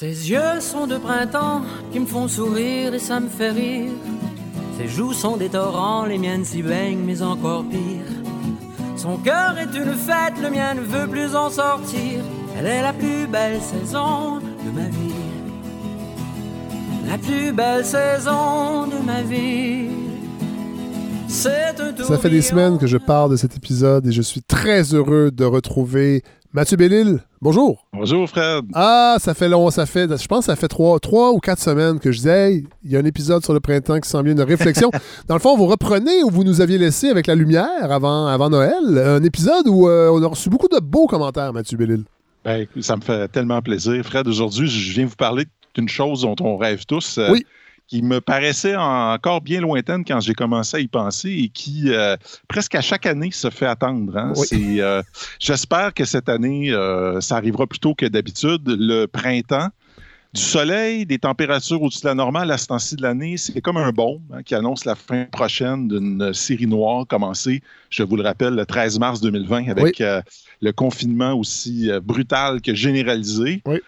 Ses yeux sont de printemps qui me font sourire et ça me fait rire. Ses joues sont des torrents, les miennes s'y baignent, mais encore pire. Son cœur est une fête, le mien ne veut plus en sortir. Elle est la plus belle saison de ma vie. La plus belle saison de ma vie. C'est un Ça fait des semaines que je parle de cet épisode et je suis très heureux de retrouver Mathieu Bellil, bonjour. Bonjour, Fred. Ah, ça fait long, ça fait, je pense que ça fait trois, trois ou quatre semaines que je disais, il y a un épisode sur le printemps qui semble une réflexion. Dans le fond, vous reprenez où vous nous aviez laissé avec la lumière avant, avant Noël, un épisode où euh, on a reçu beaucoup de beaux commentaires, Mathieu Bellil. Ben, ça me fait tellement plaisir. Fred, aujourd'hui, je viens vous parler d'une chose dont on rêve tous. Euh, oui qui me paraissait encore bien lointaine quand j'ai commencé à y penser et qui, euh, presque à chaque année, se fait attendre. Hein. Euh, j'espère que cette année, euh, ça arrivera plus tôt que d'habitude. Le printemps, du soleil, des températures au-dessus de la normale à ce temps-ci de l'année, c'est comme un bon hein, qui annonce la fin prochaine d'une série noire commencée, je vous le rappelle, le 13 mars 2020 avec le confinement aussi brutal que généralisé. Oui.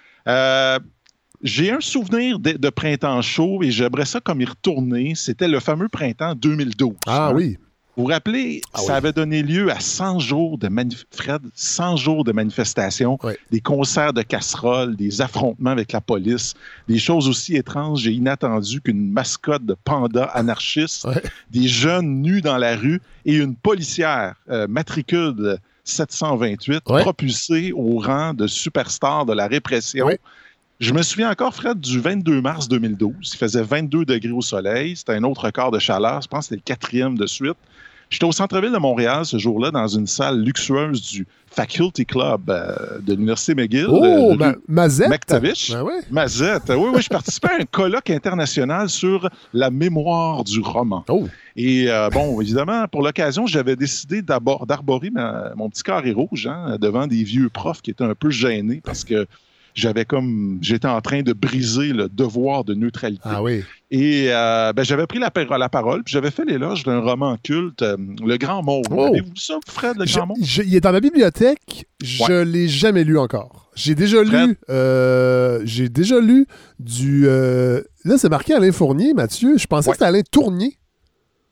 J'ai un souvenir de, printemps chaud et j'aimerais ça comme y retourner. C'était le fameux printemps 2012. Ah hein? oui. Vous vous rappelez, ah ça avait donné lieu à 100 jours de Fred, 100 jours de manifestations, des concerts de casseroles, des affrontements avec la police, des choses aussi étranges et inattendues qu'une mascotte de panda anarchiste, des jeunes nus dans la rue et une policière euh, matricule 728 propulsée au rang de superstar de la répression. Je me souviens encore, Fred, du 22 mars 2012. Il faisait 22 degrés au soleil. C'était un autre record de chaleur. Je pense que c'était le quatrième de suite. J'étais au centre-ville de Montréal ce jour-là, dans une salle luxueuse du Faculty Club euh, de l'Université McGill. Oh, Mazette? McTavish. Ben Mazette. Oui, oui, je participais à un colloque international sur la mémoire du roman. Oh. Et euh, bon, évidemment, pour l'occasion, j'avais décidé d'arborer mon petit carré rouge hein, devant des vieux profs qui étaient un peu gênés parce que j'avais comme j'étais en train de briser le devoir de neutralité. Ah oui. Et euh, ben, j'avais pris la, la parole, puis j'avais fait l'éloge d'un roman culte, euh, Le Grand Monde. Oh. Avez-vous ça, Fred, Le Grand Monde? il est dans ma bibliothèque. Je ne l'ai jamais lu encore. J'ai déjà lu. Euh, j'ai déjà lu du. là, c'est marqué Alain Fournier, Mathieu. Je pensais que c'était Alain Tournier.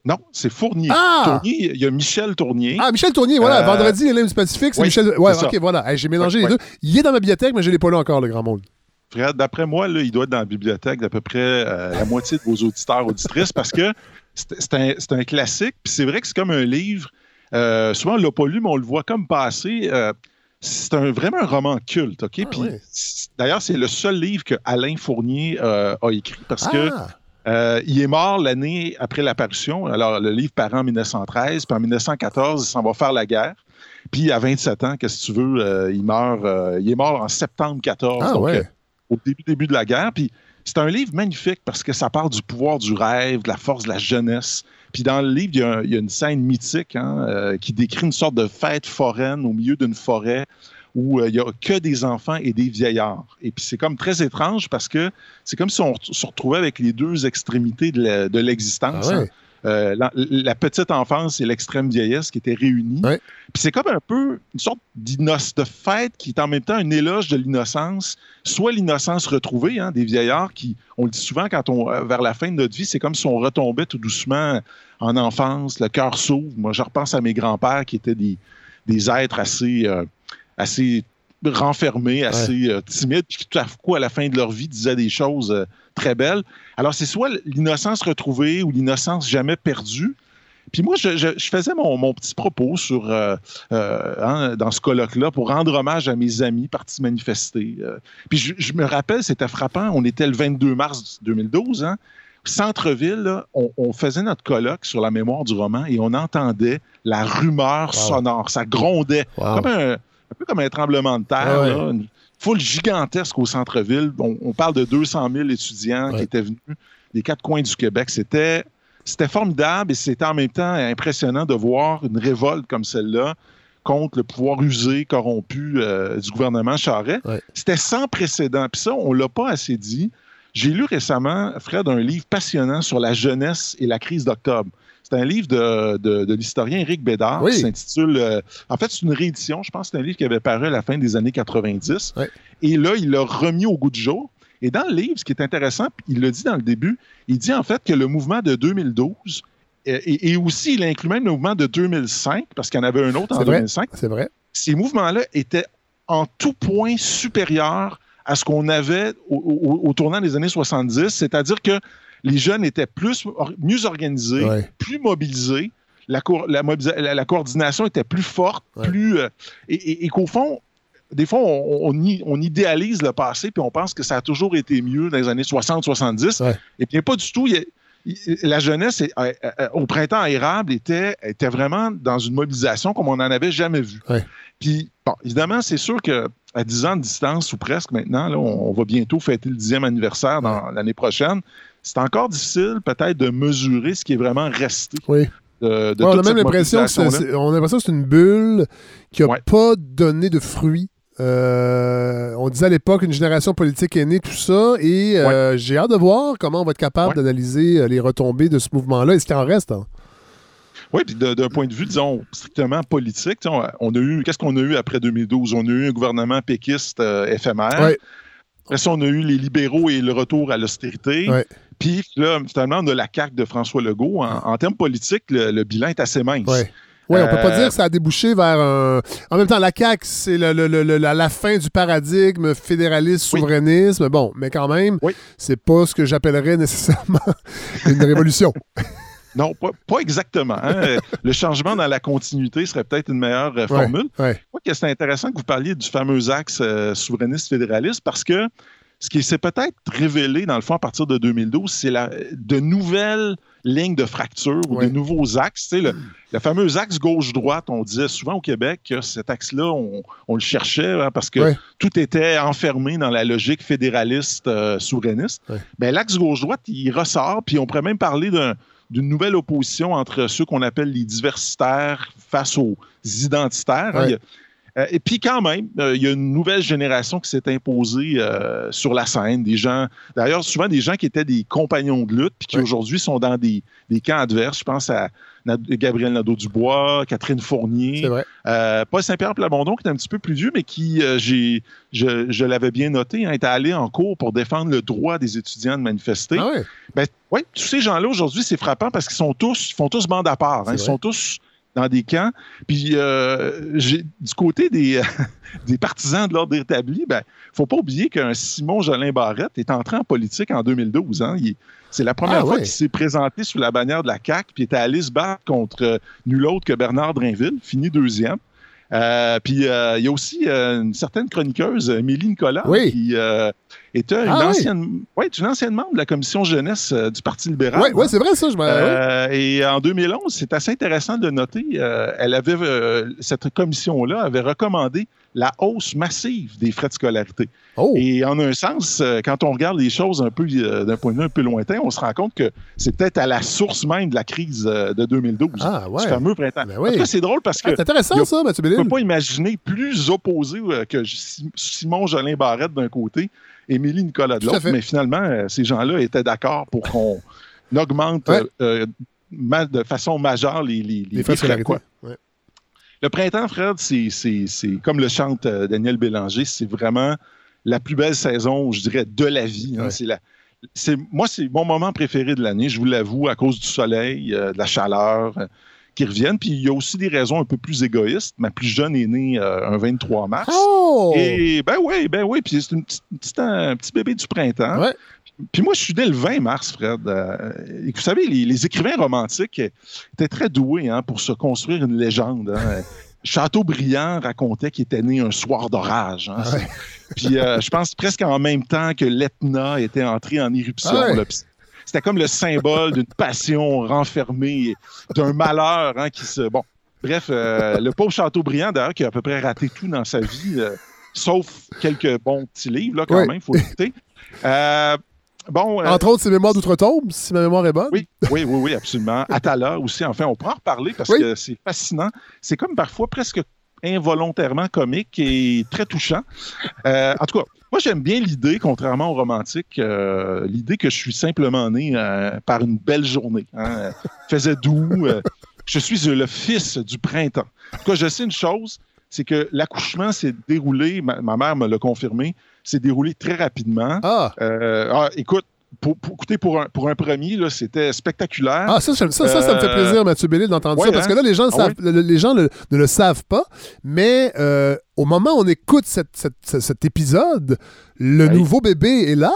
Non, c'est Fournier. Ah! il y a Michel Tournier. Ah, Michel Tournier, voilà. Euh, vendredi, les du Pacifique, c'est Michel. Ouais, ok, voilà. J'ai mélangé les deux. Il est dans ma bibliothèque, mais je ne l'ai pas lu encore, le grand monde. Fred, d'après moi, là, il doit être dans la bibliothèque d'à peu près euh, la moitié de vos auditeurs, auditrices, parce que c'est un, classique. Puis c'est vrai que c'est comme un livre. Euh, souvent, on ne l'a pas lu, mais on le voit comme passer. c'est vraiment un roman culte, OK? Ah, d'ailleurs, c'est le seul livre que Alain Fournier a écrit parce que ah! Euh, il est mort l'année après l'apparition. Alors, le livre paraît en 1913, puis en 1914, il s'en va faire la guerre. Puis, à 27 ans, qu'est-ce que tu veux, euh, il meurt. Euh, il est mort en septembre 14, ah, au début, début de la guerre. Puis, c'est un livre magnifique parce que ça parle du pouvoir du rêve, de la force de la jeunesse. Puis dans le livre, il y a, une scène mythique hein, qui décrit une sorte de fête foraine au milieu d'une forêt où euh, il n'y a que des enfants et des vieillards. Et puis c'est comme très étrange parce que c'est comme si on se retrouvait avec les deux extrémités de l'existence. Ah hein. euh, la, petite enfance et l'extrême vieillesse qui étaient réunies. Puis c'est comme un peu une sorte de fête qui est en même temps un éloge de l'innocence, soit l'innocence retrouvée hein, des vieillards qui, on le dit souvent quand on euh, vers la fin de notre vie, c'est comme si on retombait tout doucement en enfance, le cœur s'ouvre. Moi, je repense à mes grands-pères qui étaient des, des êtres assez assez renfermés, assez euh, timides, qui tout à coup, à la fin de leur vie, disaient des choses euh, très belles. Alors, c'est soit l'innocence retrouvée ou l'innocence jamais perdue. Puis moi, je, faisais mon, petit propos sur, euh, hein, dans ce colloque-là pour rendre hommage à mes amis partis manifester. puis je, me rappelle, c'était frappant, on était le 22 mars 2012, hein, centre-ville, on, faisait notre colloque sur la mémoire du roman et on entendait la rumeur sonore. Ça grondait. Comme un, un peu comme un tremblement de terre, une foule gigantesque au centre-ville. On, parle de 200 000 étudiants qui étaient venus des quatre coins du Québec. C'était, c'était formidable et c'était en même temps impressionnant de voir une révolte comme celle-là contre le pouvoir usé, corrompu euh, du gouvernement Charest. C'était sans précédent. Puis ça, on ne l'a pas assez dit. J'ai lu récemment, Fred, un livre passionnant sur la jeunesse et la crise d'octobre. C'est un livre de, l'historien Éric Bédard qui s'intitule. Euh, en fait, c'est une réédition. Je pense que c'est un livre qui avait paru à la fin des années 90. Et là, il l'a remis au goût du jour. Et dans le livre, ce qui est intéressant, il le dit dans le début, il dit en fait que le mouvement de 2012, et, aussi il inclut même le mouvement de 2005, parce qu'il y en avait un autre en 2005. C'est vrai. Ces mouvements-là étaient en tout point supérieurs à ce qu'on avait au, tournant des années 70, c'est-à-dire que les jeunes étaient plus, mieux organisés, plus mobilisés, la, la, coordination était plus forte, plus. Euh, et, qu'au fond, des fois, on, on, idéalise le passé, puis on pense que ça a toujours été mieux dans les années 60-70. Et bien, pas du tout. la jeunesse, euh, euh, au printemps érable, était, était vraiment dans une mobilisation comme on n'en avait jamais vu. Puis, bon, évidemment, c'est sûr que à 10 ans de distance, ou presque maintenant, là, on, va bientôt fêter le 10e anniversaire dans l'année prochaine. C'est encore difficile, peut-être, de mesurer ce qui est vraiment resté oui on a même l'impression que c'est une bulle qui n'a pas donné de fruits. Euh, on disait à l'époque une génération politique est née, tout ça, et euh, j'ai hâte de voir comment on va être capable d'analyser euh, les retombées de ce mouvement-là et ce qu'il en reste. Hein. Oui, puis d'un point de vue, disons, strictement politique, on a eu, qu'est-ce qu'on a eu après 2012? On a eu un gouvernement péquiste éphémère. Après ça, on a eu les libéraux et le retour à l'austérité. Puis là, finalement, on a la CAQ de François Legault. En, termes politiques, le, bilan est assez mince. Oui. Oui, on peut pas euh, dire que ça a débouché vers un. En même temps, la CAQ, c'est la, fin du paradigme fédéraliste, souverainisme. Bon, mais quand même, c'est pas ce que j'appellerais nécessairement une révolution. Non, pas, exactement. Hein. le changement dans la continuité serait peut-être une meilleure euh, formule. Ouais, que c'est intéressant que vous parliez du fameux axe euh, souverainiste-fédéraliste parce que ce qui s'est peut-être révélé, dans le fond, à partir de 2012, c'est de nouvelles lignes de fracture ou de nouveaux axes. Le, le, fameux axe gauche-droite, on disait souvent au Québec que cet axe-là, on, le cherchait hein, parce que tout était enfermé dans la logique fédéraliste euh, souverainiste. Ben, l'axe gauche-droite, il ressort, puis on pourrait même parler d'une nouvelle opposition entre ceux qu'on appelle les diversitaires face aux identitaires. Hein. Euh, et puis quand même, euh, il y a une nouvelle génération qui s'est imposée euh, sur la scène. Des gens, d'ailleurs, souvent des gens qui étaient des compagnons de lutte, puis qui aujourd'hui sont dans des, camps adverses. Je pense à Gabriel Nadeau-Dubois, Catherine Fournier, Paul Saint-Pierre Plamondon, qui est un petit peu plus vieux, mais qui, j'ai, je, l'avais bien noté, hein, était allé en cours pour défendre le droit des étudiants de manifester. Ah ouais. Ben, oui, tous ces gens-là, aujourd'hui, c'est frappant parce qu'ils sont tous, font tous bande à part. Hein. ils sont tous dans des camps. Puis euh, du côté des, des partisans de l'ordre établi, ben, faut pas oublier qu'un Simon Jolin Barrette est entré en politique en 2012. Hein. c'est la première ah fois qu'il s'est présenté sous la bannière de la CAQ, puis était allé se battre contre euh, nul autre que Bernard Drinville, fini deuxième. Euh, puis il y a aussi une certaine chroniqueuse, Mélie Nicolas, qui était une, ah ancienne, ouais. une ancienne membre de la commission jeunesse du Parti libéral. Oui, ouais, c'est vrai ça. Je Et en 2011, c'est assez intéressant de noter, elle avait, cette commission-là avait recommandé la hausse massive des frais de scolarité. Oh. Et en un sens, euh, quand on regarde les choses un peu euh, d'un point de vue un peu lointain, on se rend compte que c'est peut-être à la source même de la crise euh, de 2012, ah, ouais. ce fameux printemps. Ben c'est drôle parce que. c'est intéressant ça, Mathieu On ne peut pas imaginer plus opposé que Simon Jolin Barrette d'un côté, Émilie Nicolas de l'autre, mais finalement, ces gens-là étaient d'accord pour qu'on augmente de façon majeure les, les, les, frais de scolarité. Le printemps, Fred, c'est comme le chante euh, Daniel Bélanger, c'est vraiment la plus belle saison, je dirais, de la vie. Hein. C'est moi, c'est mon moment préféré de l'année, je vous l'avoue, à cause du soleil, euh, de la chaleur euh, qui reviennent. Puis il y a aussi des raisons un peu plus égoïstes. Ma plus jeune est née un 23 mars. Oh! Et ben oui, ben oui. Puis c'est un petit bébé du printemps. Ouais. Puis moi, je suis né le 20 mars, Fred. Euh, et vous savez, les, écrivains romantiques étaient très doués hein, pour se construire une légende. Hein. Chateaubriand racontait qu'il était né un soir d'orage. Hein. Puis euh, je pense presque en même temps que l'Etna était entré en éruption. C'était comme le symbole d'une passion renfermée, d'un malheur qui se... Bon, bref, euh, le pauvre Chateaubriand, d'ailleurs, qui a à peu près raté tout dans sa vie, sauf quelques bons petits livres, là, quand même, il faut l'écouter. Bon, euh, Entre autres, c'est Mémoires d'outre-tombe, si ma mémoire est bonne. Oui, oui, oui, oui absolument. Atala aussi, enfin, on pourra en reparler parce que c'est fascinant. C'est comme parfois presque involontairement comique et très touchant. Euh, en tout cas, moi, j'aime bien l'idée, contrairement aux romantiques, euh, l'idée que je suis simplement né par une belle journée. Hein, faisait doux. je suis le fils du printemps. En tout cas, je sais une chose, c'est que l'accouchement s'est déroulé, ma, mère me l'a confirmé, s'est déroulé très rapidement. Ah. ah écoute, pour, écoutez, pour un, pour un premier, c'était spectaculaire. Ah, ça, ça, ça, me fait plaisir, Mathieu Bellil, d'entendre ça, parce que hein? là, les gens, ah les gens ne le savent pas, mais au moment où on écoute cet épisode, le nouveau bébé est là,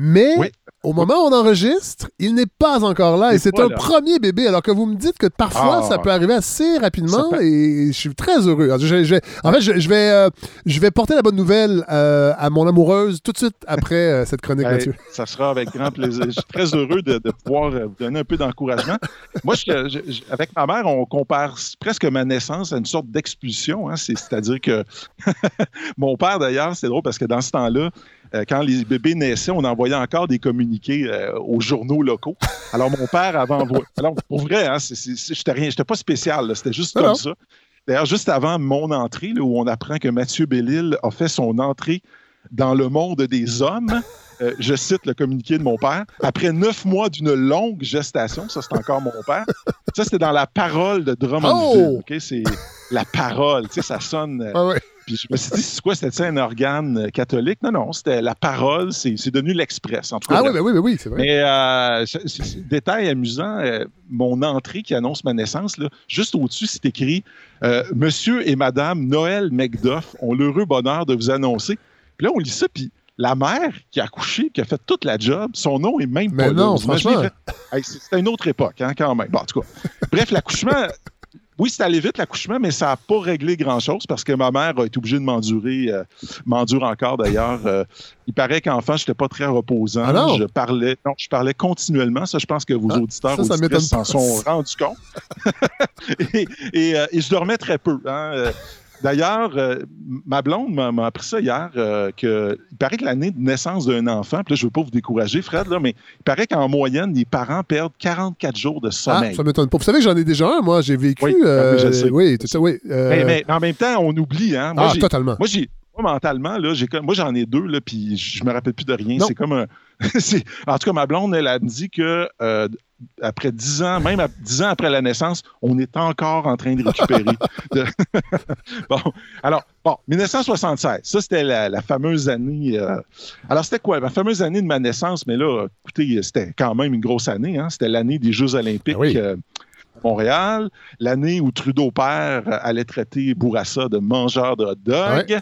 mais au moment où on enregistre, il n'est pas encore là et c'est un premier bébé. Alors que vous me dites que parfois, ça ah. peut arriver assez rapidement et je suis très heureux. en fait, je, vais, euh, je vais porter la bonne nouvelle euh, à mon amoureuse tout de suite après euh, cette chronique, Mathieu. Ça sera avec grand plaisir. je suis très heureux de, pouvoir vous donner un peu d'encouragement. Moi, avec ma mère, on compare presque ma naissance à une sorte d'expulsion. Hein. C'est-à-dire que mon père, d'ailleurs, c'est drôle parce que dans ce temps-là, euh, quand les bébés naissaient, on envoyait encore des communiqués euh, aux journaux locaux. Alors, mon père avait envoyé. Alors, pour vrai, hein, j'étais rien, j'étais pas spécial, c'était juste comme ça. D'ailleurs, juste avant mon entrée, où on apprend que Mathieu Bellil a fait son entrée dans le monde des hommes, euh, je cite le communiqué de mon père, après neuf mois d'une longue gestation, ça c'est encore mon père, ça c'était dans la parole de Drummondville, oh! c'est la parole, tu sais, ça sonne... Ah puis je me suis dit, c'est quoi, c'était un organe euh, catholique? Non, non, c'était la parole, c'est devenu l'Express. En tout cas, ah oui, ben oui, ben oui, c'est vrai. Mais euh, détail amusant, euh, mon entrée qui annonce ma naissance, là, juste au-dessus, c'est écrit Monsieur et Madame Noël Macduff ont l'heureux bonheur de vous annoncer. Puis là, on lit ça, puis la mère qui a accouché, qui a fait toute la job, son nom est même Mais non, franchement. C'était une autre époque, hein, quand même. Bon, en tout cas. Bref, l'accouchement, oui, c'est allé vite l'accouchement, mais ça n'a pas réglé grand-chose parce que ma mère a été obligée de m'endurer, euh, m'endure encore d'ailleurs. Euh, il paraît qu'enfant, je n'étais pas très reposant. Ah je parlais, non, je parlais continuellement. Ça, je pense que vos ah, auditeurs s'en sont rendus compte. et, euh, et, je dormais très peu. Hein. D'ailleurs, euh, ma blonde m'a appris ça hier, euh, que, il paraît que l'année de naissance d'un enfant, puis là, je ne veux pas vous décourager, Fred, là, mais il paraît qu'en moyenne, les parents perdent 44 jours de sommeil. Ah, ça m'étonne pas. Vous savez que j'en ai déjà un, moi, j'ai vécu. Oui, euh, je sais. oui, tout ça, oui. Mais, en même temps, on oublie. Hein? Moi, ah, totalement. Moi, j'ai mentalement, là, moi, j'en ai deux, là, puis je me rappelle plus de rien. C'est comme un. en tout cas, ma blonde, elle a dit que après dix ans, même dix ans après la naissance, on est encore en train de récupérer. bon, alors, bon, 1976, ça c'était la, fameuse année. Euh, alors, c'était quoi? La fameuse année de ma naissance, mais là, écoutez, c'était quand même une grosse année. Hein? C'était l'année des Jeux Olympiques. Ben euh, Montréal, l'année où Trudeau père allait traiter Bourassa de mangeur de hot dog. Euh,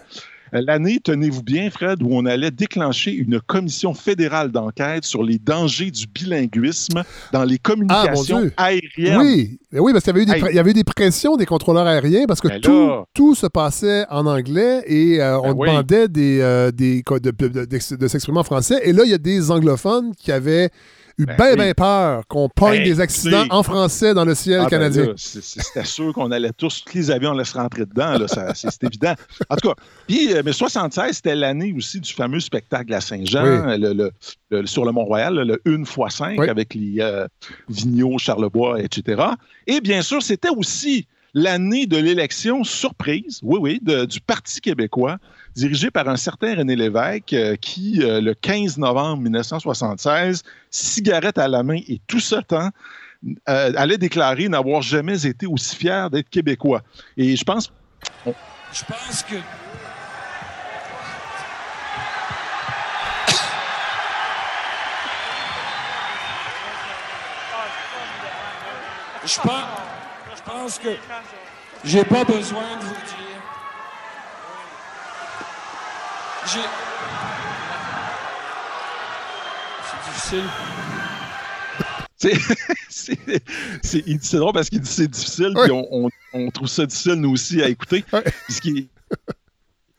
l'année, tenez-vous bien, Fred, où on allait déclencher une commission fédérale d'enquête sur les dangers du bilinguisme dans les communications ah, aériennes. Oui, oui parce qu'il y, avait eu des, pressions des contrôleurs aériens parce que ben tout, se passait en anglais et euh, on ben demandait des, euh, de s'exprimer en français. Et là, il y a des anglophones qui avaient eu ben bien, bien peur qu'on pogne des accidents en français dans le ciel ah, ben canadien. C'était sûr qu'on allait tous, tous les avions laisser rentrer dedans, c'est évident. En tout cas, puis, euh, mais 76, c'était l'année aussi du fameux spectacle à Saint-Jean, sur le Mont-Royal, le 1 x 5 avec les euh, Vigneault, Charlebois, etc. Et bien sûr, c'était aussi l'année de l'élection surprise, oui, oui, du Parti québécois dirigé par un certain René Lévesque, euh, qui, euh, le 15 novembre 1976, cigarette à la main et tout ce temps, euh, allait déclarer n'avoir jamais été aussi fier d'être québécois. Et je pense... Je pense que... Je pense, je pense que j'ai pas besoin de vous dire c'est difficile. C'est drôle parce qu'il dit c'est difficile, puis on, on, trouve ça difficile, nous aussi, à écouter. Ce, qui est,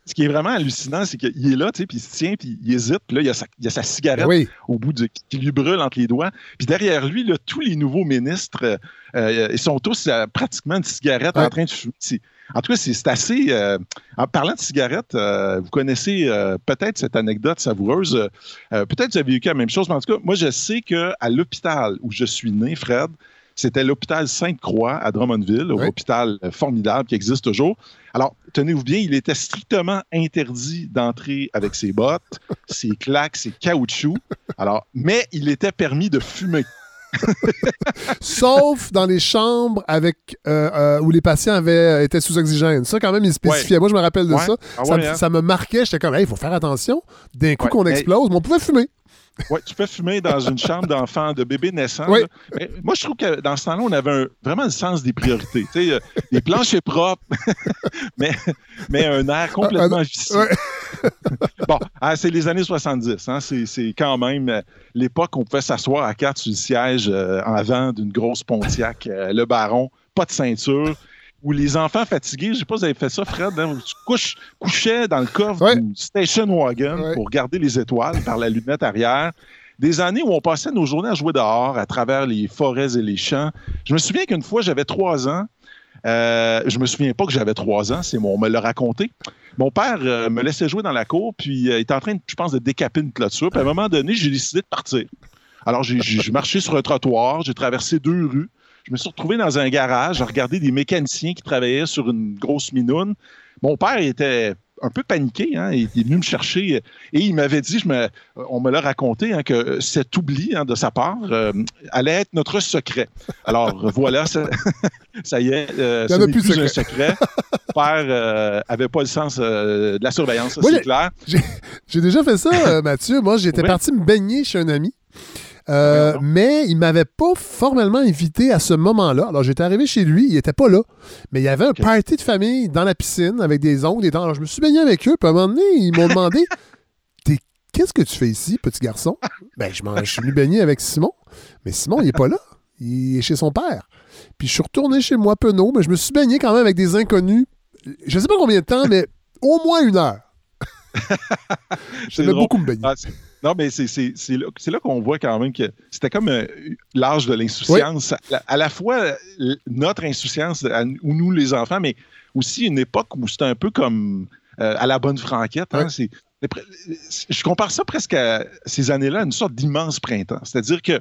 ce, qui est, vraiment hallucinant, c'est qu'il est là, tu sais, puis il se tient, puis il hésite, puis là, il y a sa, il a sa cigarette au bout de, qui lui brûle entre les doigts. Puis derrière lui, là, tous les nouveaux ministres, euh, ils sont tous euh, pratiquement une cigarette en train de fumer. En tout cas, c'est assez. Euh, en parlant de cigarettes, euh, vous connaissez euh, peut-être cette anecdote savoureuse. peut-être que vous avez vécu la même chose, mais en tout cas, moi, je sais qu'à l'hôpital où je suis né, Fred, c'était l'hôpital Sainte-Croix à Drummondville, un hôpital formidable qui existe toujours. Alors, tenez-vous bien, il était strictement interdit d'entrer avec ses bottes, ses claques, ses caoutchoucs. Alors, mais il était permis de fumer. Sauf dans les chambres avec euh, euh, où les patients avaient été sous oxygène. Ça, quand même, il spécifiait. Moi, je me rappelle de ça. Ah hein. ça, me marquait. J'étais comme, il faut faire attention. D'un coup qu'on explose, mais on pouvait fumer. Oui, tu peux fumer dans une chambre d'enfant, de bébé naissant. moi, je trouve que dans ce temps-là, on avait vraiment le sens des priorités. Tu sais, euh, les planchers propres, mais, mais un air complètement vicieux. bon, ah, c'est les années 70. Hein, c'est quand même euh, l'époque où on pouvait s'asseoir à quatre sur le siège euh, en avant d'une grosse Pontiac, le baron, pas de ceinture où les enfants fatigués, je sais pas si vous avez fait ça, Fred, hein, tu couchais dans le coffre d'une station wagon pour regarder les étoiles par la lunette arrière. Des années où on passait nos journées à jouer dehors, à travers les forêts et les champs. Je me souviens qu'une fois, j'avais trois ans. Euh, je me souviens pas que j'avais trois ans, c'est mon, on me l'a raconté. Mon père euh, me laissait jouer dans la cour, puis euh, il était en train, je pense, de décaper une clôture. Puis à un moment donné, j'ai décidé de partir. Alors, j'ai marché sur un trottoir, j'ai traversé deux rues, je me suis retrouvé dans un garage à regarder des mécaniciens qui travaillaient sur une grosse minoune. Mon père était un peu paniqué. Hein, il est venu me chercher et il m'avait dit, je me, on me l'a raconté, hein, que cet oubli hein, de sa part euh, allait être notre secret. Alors voilà, ça, y est, euh, ce n'est plus, plus un secret. père euh, avait pas le sens de la surveillance, c'est clair. J'ai déjà fait ça, Mathieu. Moi, j'étais parti me baigner chez un ami. Euh, mais il m'avait pas formellement invité à ce moment-là. Alors j'étais arrivé chez lui, il était pas là. Mais il y avait un party de famille dans la piscine avec des ongles, des dents. Alors je me suis baigné avec eux, puis à un moment donné, ils m'ont demandé Qu'est-ce que tu fais ici, petit garçon? Ben, je, je suis venu baigner avec Simon. Mais Simon, il est pas là. Il est chez son père. Puis je suis retourné chez moi, penaud, mais je me suis baigné quand même avec des inconnus. Je sais pas combien de temps, mais au moins une heure. J'aimais beaucoup me baigner. Ah, non, mais c'est là, qu'on voit quand même que c'était comme euh, l'âge de l'insouciance. À, la fois notre insouciance, ou nous les enfants, mais aussi une époque où c'était un peu comme euh, à la bonne franquette. Hein, je compare ça presque à ces années-là à une sorte d'immense printemps. C'est-à-dire que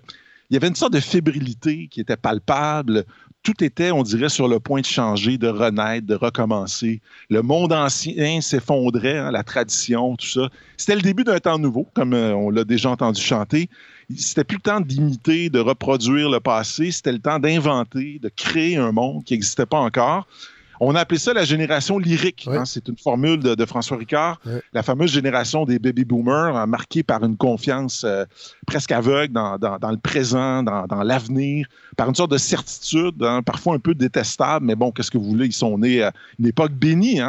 il y avait une sorte de fébrilité qui était palpable tout était, on dirait, sur le point de changer, de renaître, de recommencer. Le monde ancien s'effondrait, hein, la tradition, tout ça. C'était le début d'un temps nouveau, comme euh, on l'a déjà entendu chanter. C'était plus le temps d'imiter, de reproduire le passé, c'était le temps d'inventer, de créer un monde qui n'existait pas encore. On a appelé ça la génération lyrique. Hein. c'est une formule de, François Ricard. La fameuse génération des baby boomers, hein, marquée par une confiance euh, presque aveugle dans, le présent, dans, l'avenir, par une sorte de certitude, hein, parfois un peu détestable, mais bon, qu'est-ce que vous voulez, ils sont nés à une époque bénie.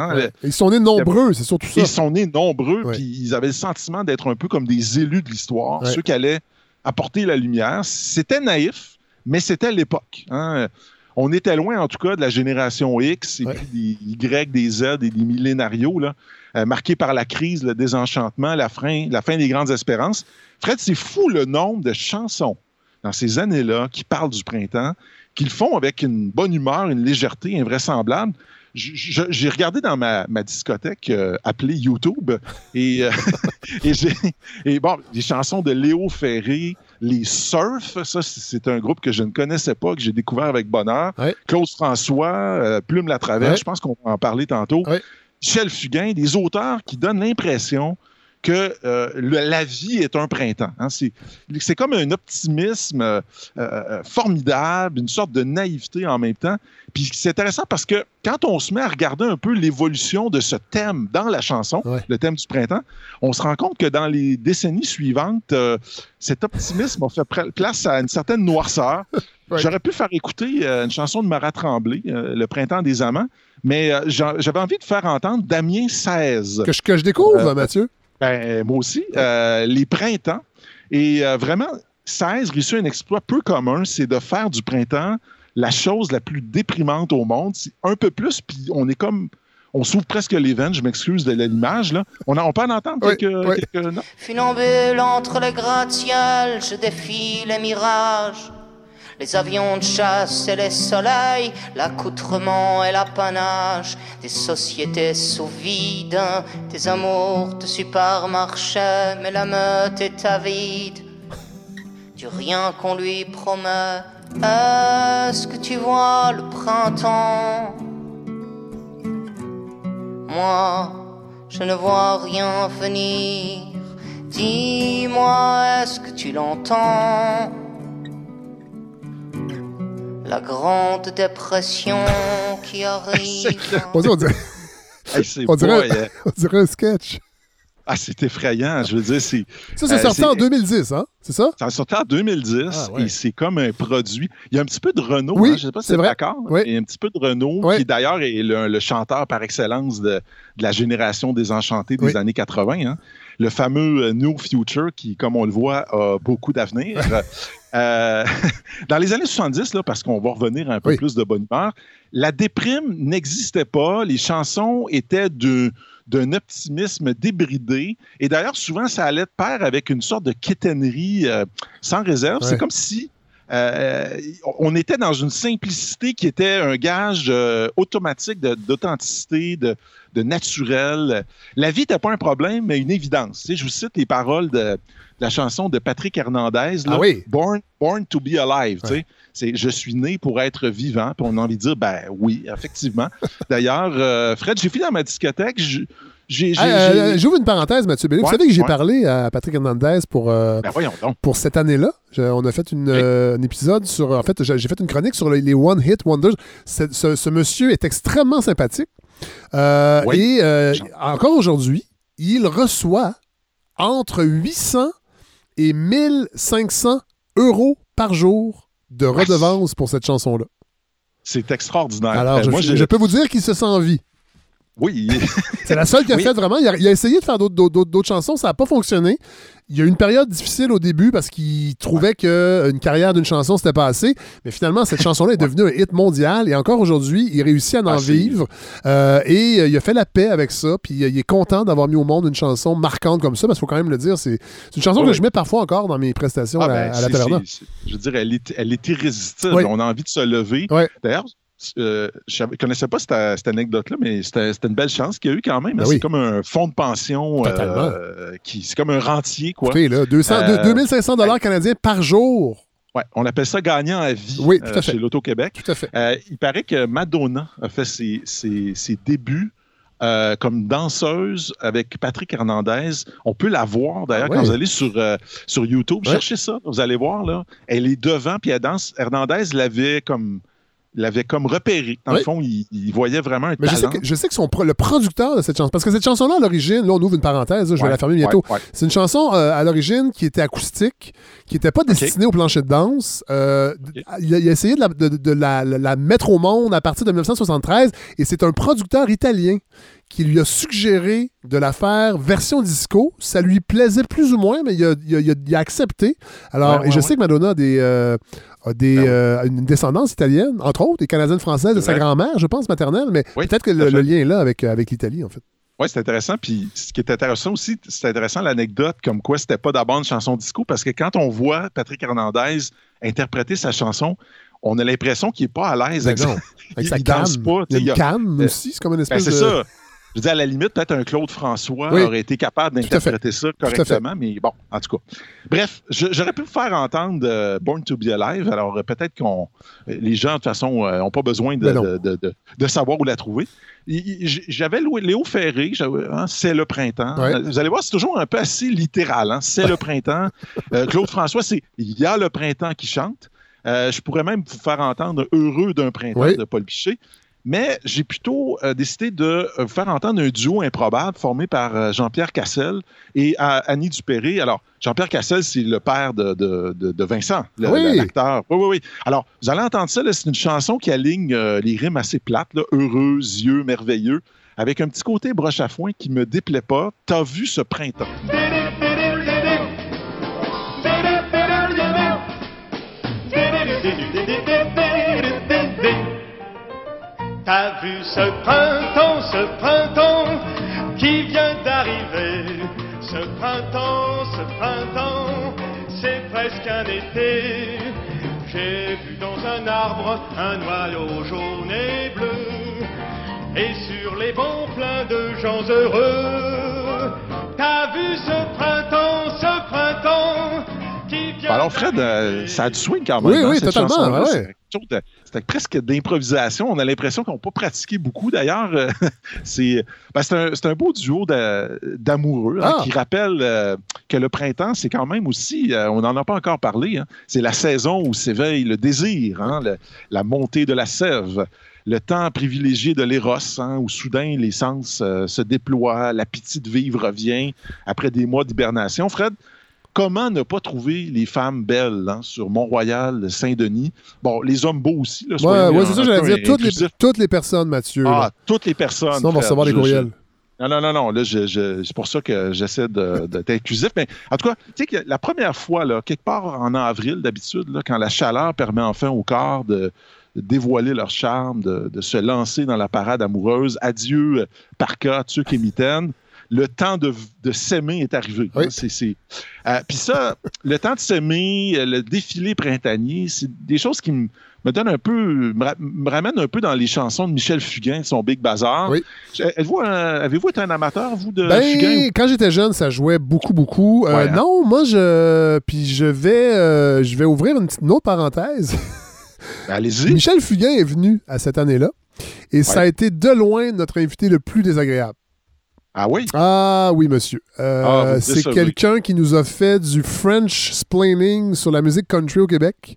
Ils sont nés nombreux, c'est surtout ça. Ils sont nés nombreux, puis ils avaient le sentiment d'être un peu comme des élus de l'histoire, ceux qui allaient apporter la lumière. C'était naïf, mais c'était l'époque on était loin, en tout cas, de la génération X et puis des Y, des Z et des millénarios, là, euh, marqués par la crise, le désenchantement, la fin, la fin des grandes espérances. Fred, c'est fou le nombre de chansons dans ces années-là qui parlent du printemps, qu'ils font avec une bonne humeur, une légèreté invraisemblable. J'ai regardé dans ma, discothèque euh, appelée YouTube et, euh, et, et bon, des chansons de Léo Ferré, les Surf, ça, c'est un groupe que je ne connaissais pas, que j'ai découvert avec bonheur. Claude François, euh, Plume la Traverse, je pense qu'on va en parler tantôt. Michel Fugain, des auteurs qui donnent l'impression que euh, la vie est un printemps. Hein. C'est comme un optimisme euh, euh, formidable, une sorte de naïveté en même temps. Puis c'est intéressant parce que quand on se met à regarder un peu l'évolution de ce thème dans la chanson, le thème du printemps, on se rend compte que dans les décennies suivantes, cet optimisme a fait place à une certaine noirceur. J'aurais pu faire écouter une chanson de Marat Tremblay, Le printemps des amants, mais j'avais envie de faire entendre Damien 16. Que je, que je découvre, Mathieu. Ben, moi aussi. Euh, les printemps. Et euh, vraiment, 16 réussit un exploit peu commun, c'est de faire du printemps la chose la plus déprimante au monde. Un peu plus, puis on est comme on s'ouvre presque les veines, je m'excuse de l'image, là. On, on peut en entendre quelques, quelques Funambule entre les gratte-ciels, je défie les mirages les avions de chasse et les soleils, l'accoutrement et l'apanage des sociétés sous vide, des amours de supermarché, mais la meute est avide du rien qu'on lui promet. Est-ce que tu vois le printemps? Moi, je ne vois rien venir. Dis-moi, est-ce que tu l'entends? La grande dépression qui arrive. on dirait, on dirait, on dirait un sketch. Ah, c'est effrayant. Je veux dire, c'est. Ça, c'est sorti en 2010, hein? C'est ça? Ça sorti en 2010 ah, et c'est comme un produit. Il y a un petit peu de Renault, oui, hein? je ne sais pas si c'est d'accord. Il y a un petit peu de Renault, qui d'ailleurs est le, chanteur par excellence de, la génération des Enchantés des années 80. Hein? Le fameux euh, New Future qui, comme on le voit, a beaucoup d'avenir. Euh, dans les années 70, là, parce qu'on va revenir un peu plus de bonne humeur, la déprime n'existait pas. Les chansons étaient d'un optimisme débridé. Et d'ailleurs, souvent, ça allait de pair avec une sorte de quétainerie euh, sans réserve. C'est comme si euh, on était dans une simplicité qui était un gage euh, automatique d'authenticité, de, de, naturel. La vie n'était pas un problème, mais une évidence. je vous cite les paroles de, la chanson de Patrick Hernandez, ah Born, Born to be Alive. C'est Je suis né pour être vivant. Puis on a envie de dire, ben oui, effectivement. D'ailleurs, euh, Fred, j'ai fini dans ma discothèque. Euh, j'ouvre une parenthèse, Mathieu Vous savez que j'ai parlé à Patrick Hernandez pour, euh, ben pour cette année-là. On a fait une, un épisode sur. En fait, j'ai fait une chronique sur les One Hit Wonders. Ce, monsieur est extrêmement sympathique. et encore aujourd'hui, il reçoit entre 800 et 1500 euros par jour de redevance pour cette chanson-là. C'est extraordinaire. Alors, euh, je, peux vous dire qu'il se sent en vie. Oui. c'est la seule qui a fait vraiment. Il a, essayé de faire d'autres chansons, ça n'a pas fonctionné. Il y a eu une période difficile au début parce qu'il trouvait qu'une carrière d'une chanson, c'était pas assez. Mais finalement, cette chanson-là est devenue un hit mondial et encore aujourd'hui, il réussit à en ah, vivre. Euh, et euh, il a fait la paix avec ça. Puis il est content d'avoir mis au monde une chanson marquante comme ça parce qu'il faut quand même le dire. C'est une chanson que je mets parfois encore dans mes prestations ah, à, ben, la Taverna. Je veux dire, elle est, elle est irrésistible. On a envie de se lever. D'ailleurs, euh, je ne connaissais pas cette, anecdote-là, mais c'était une belle chance qu'il y a eu quand même. Ben c'est comme un fonds de pension. Euh, qui C'est comme un rentier. Quoi. là, 2500 dollars canadiens par jour. Ouais, on appelle ça gagnant à vie chez l'Auto-Québec. Tout à fait. il paraît que Madonna a fait ses, débuts comme danseuse avec Patrick Hernandez. On peut la voir d'ailleurs ah quand vous allez sur, sur YouTube. Cherchez ça, vous allez voir là. Elle est devant, puis elle danse. Hernandez l'avait comme l'avait comme repéré. Dans le fond, il, voyait vraiment un Mais talent. Je sais que, son, le producteur de cette chanson, parce que cette chanson-là, à l'origine, là, on ouvre une parenthèse, je vais la fermer bientôt. c'est une chanson euh, à l'origine qui était acoustique, qui n'était pas destinée au plancher de danse. Euh, il, a, essayé de, la, mettre au monde à partir de 1973, et c'est un producteur italien qui lui a suggéré de la faire version disco. Ça lui plaisait plus ou moins, mais il a, accepté. Alors, et je sais que Madonna a des, euh, des, ben euh, une descendance italienne, entre autres, et canadienne-française de sa grand-mère, je pense, maternelle, mais peut-être que le, lien est là avec, euh, avec l'Italie, en fait. Oui, c'est intéressant. Puis ce qui est intéressant aussi, c'est intéressant l'anecdote comme quoi c'était pas d'abord une chanson disco, parce que quand on voit Patrick Hernandez interpréter sa chanson, on a l'impression qu'il n'est pas à l'aise avec, avec, sa canne. Pas, il y a une canne aussi, c'est comme une ben, espèce ben, c'est ça. Je dis à la limite, peut-être un Claude François aurait été capable d'interpréter ça correctement, mais bon, en tout cas. Bref, j'aurais pu vous faire entendre euh, Born to be Alive. Alors, euh, peut-être qu'on. Les gens, de toute façon, n'ont euh, pas besoin de, de, savoir où la trouver. J'avais Léo Ferré, hein, c'est le printemps. Vous allez voir, c'est toujours un peu assez littéral. Hein, c'est le printemps. Claude François, c'est il y a le printemps qui chante. je pourrais même vous faire entendre Heureux d'un printemps de Paul Pichet. Mais j'ai plutôt euh, décidé de euh, faire entendre un duo improbable formé par euh, Jean-Pierre Cassel et Annie Dupéré. Alors, Jean-Pierre Cassel, c'est le père de, Vincent, l'acteur. Oui. oui, oui, Alors, vous allez entendre ça, c'est une chanson qui aligne les rimes assez plates, heureux, yeux, merveilleux, avec un petit côté broche à foin qui me déplaît pas. T'as vu ce printemps? T'as vu ce printemps, ce printemps qui vient d'arriver. Ce printemps, ce printemps, c'est presque un été. J'ai vu dans un arbre un oiseau jaune et bleu. Et sur les bancs plein de gens heureux. T'as vu ce printemps, Alors, Fred, euh, ça a du swing quand même. Oui, hein, oui, totalement. c'était presque d'improvisation. On a l'impression qu'on n'a pas pratiqué beaucoup. D'ailleurs, euh, ben, c'est un, beau duo d'amoureux hein, ah! qui rappelle euh, que le printemps, c'est quand même aussi, on n'en a pas encore parlé, hein. c'est la saison où s'éveille le désir, la montée de la sève le temps privilégié de l'éros, où soudain les sens se déploient, l'appétit de vivre revient après des mois d'hibernation. Fred, comment ne pas trouver les femmes belles hein, sur Mont-Royal, Saint-Denis? Bon, les hommes beaux aussi. Oui, ouais, c'est ça, j'allais dire. Toutes les, toutes les, personnes, Mathieu. Ah, toutes les personnes. Sinon, on va recevoir des courriels. Non, non, non, non. Là, c'est pour ça que j'essaie d'être inclusif. Mais en tout cas, tu sais que la première fois, là, quelque part en avril, d'habitude, quand la chaleur permet enfin au corps de, dévoiler leur charme, de, se lancer dans la parade amoureuse. Adieu, Parka, Tuc et Mitaine le temps de, s'aimer est arrivé. Oui. Euh, puis ça, le temps de s'aimer, euh, le défilé printanier, c'est des choses qui me, donnent un peu, me, ramènent un peu dans les chansons de Michel Fugain, son Big Bazar. Oui. Avez-vous été un amateur, vous, de ben, Fugain? Quand j'étais jeune, ça jouait beaucoup, beaucoup. Euh, hein? Non, moi, je. Puis je vais, je vais ouvrir une petite autre parenthèse. Ben, allez-y. Michel Fugain est venu à cette année-là. Et ça a été de loin notre invité le plus désagréable. Ah oui? Ah oui, monsieur. Euh, ah, c'est quelqu'un qui nous a fait du French splaining sur la musique country au Québec. qui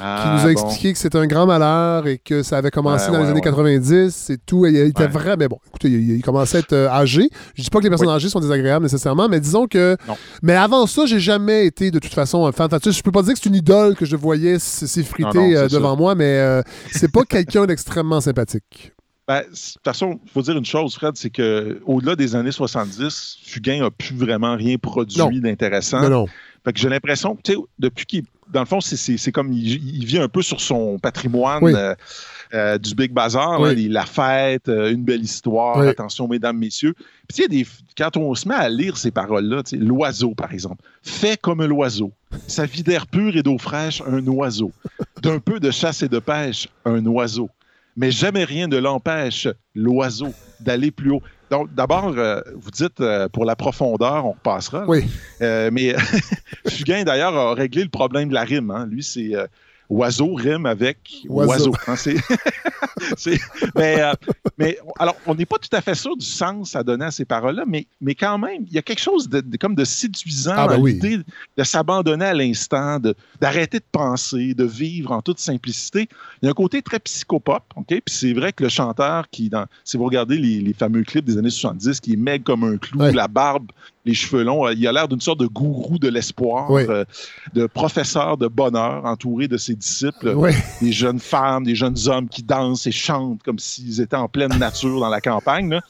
ah, nous a expliqué que c'était un grand malheur et que ça avait commencé dans les années 90 et tout. il était vrai, mais bon, écoutez, il, commençait à être euh, âgé. Je dis pas que les personnes âgées sont désagréables nécessairement, mais disons que. Mais avant ça, j'ai jamais été de toute façon un fan. Je peux pas dire que c'est une idole que je voyais s'effriter euh, devant moi, mais c'est pas quelqu'un d'extrêmement sympathique. Ben, de toute façon, il faut dire une chose, Fred, c'est qu'au-delà des années 70, Fugain n'a plus vraiment rien produit d'intéressant. Non, Fait que j'ai l'impression, tu sais, depuis qu'il. Dans le fond, c'est comme il, vit un peu sur son patrimoine euh, euh, du Big Bazar, la fête, euh, une belle histoire, attention, mesdames, messieurs. Puis, des, quand on se met à lire ces paroles-là, l'oiseau, par exemple, fait comme l'oiseau, sa vie d'air pur et d'eau fraîche, un oiseau, d'un peu de chasse et de pêche, un oiseau mais jamais rien ne l'empêche, l'oiseau, d'aller plus haut. Donc, d'abord, euh, vous dites euh, pour la profondeur, on repassera. Oui. Euh, mais Fugain, d'ailleurs, a réglé le problème de la rime. Hein. Lui, c'est oiseau rime avec oiseau. Hein, mais, euh, mais, alors, on n'est pas tout à fait sûr du sens à donner à ces paroles-là, mais, mais quand même, il y a quelque chose de, comme de séduisant ah, ben dans l'idée de s'abandonner à l'instant, d'arrêter de, penser, de vivre en toute simplicité. Il y a un côté très psychopop, OK? Puis c'est vrai que le chanteur qui, dans, si vous regardez les, fameux clips des années 70, qui est maigre comme un clou, la barbe les cheveux longs. Il a l'air d'une sorte de gourou de l'espoir, euh, de professeur de bonheur entouré de ses disciples, des jeunes femmes, des jeunes hommes qui dansent et chantent comme s'ils étaient en pleine nature dans la campagne.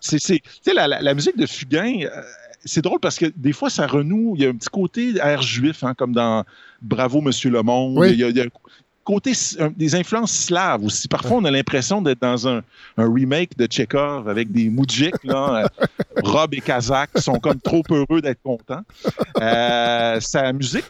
C'est, la, la, musique de Fugain, euh, c'est drôle parce que des fois, ça renoue. Il y a un petit côté air juif, hein, comme dans Bravo, Monsieur le Monde. Il, y a, côté des influences slaves aussi. Parfois, on a l'impression d'être dans un, remake de Chekhov avec des moudjiks, là, euh, Rob et Kazakh, qui sont comme trop heureux d'être contents. Euh, sa musique,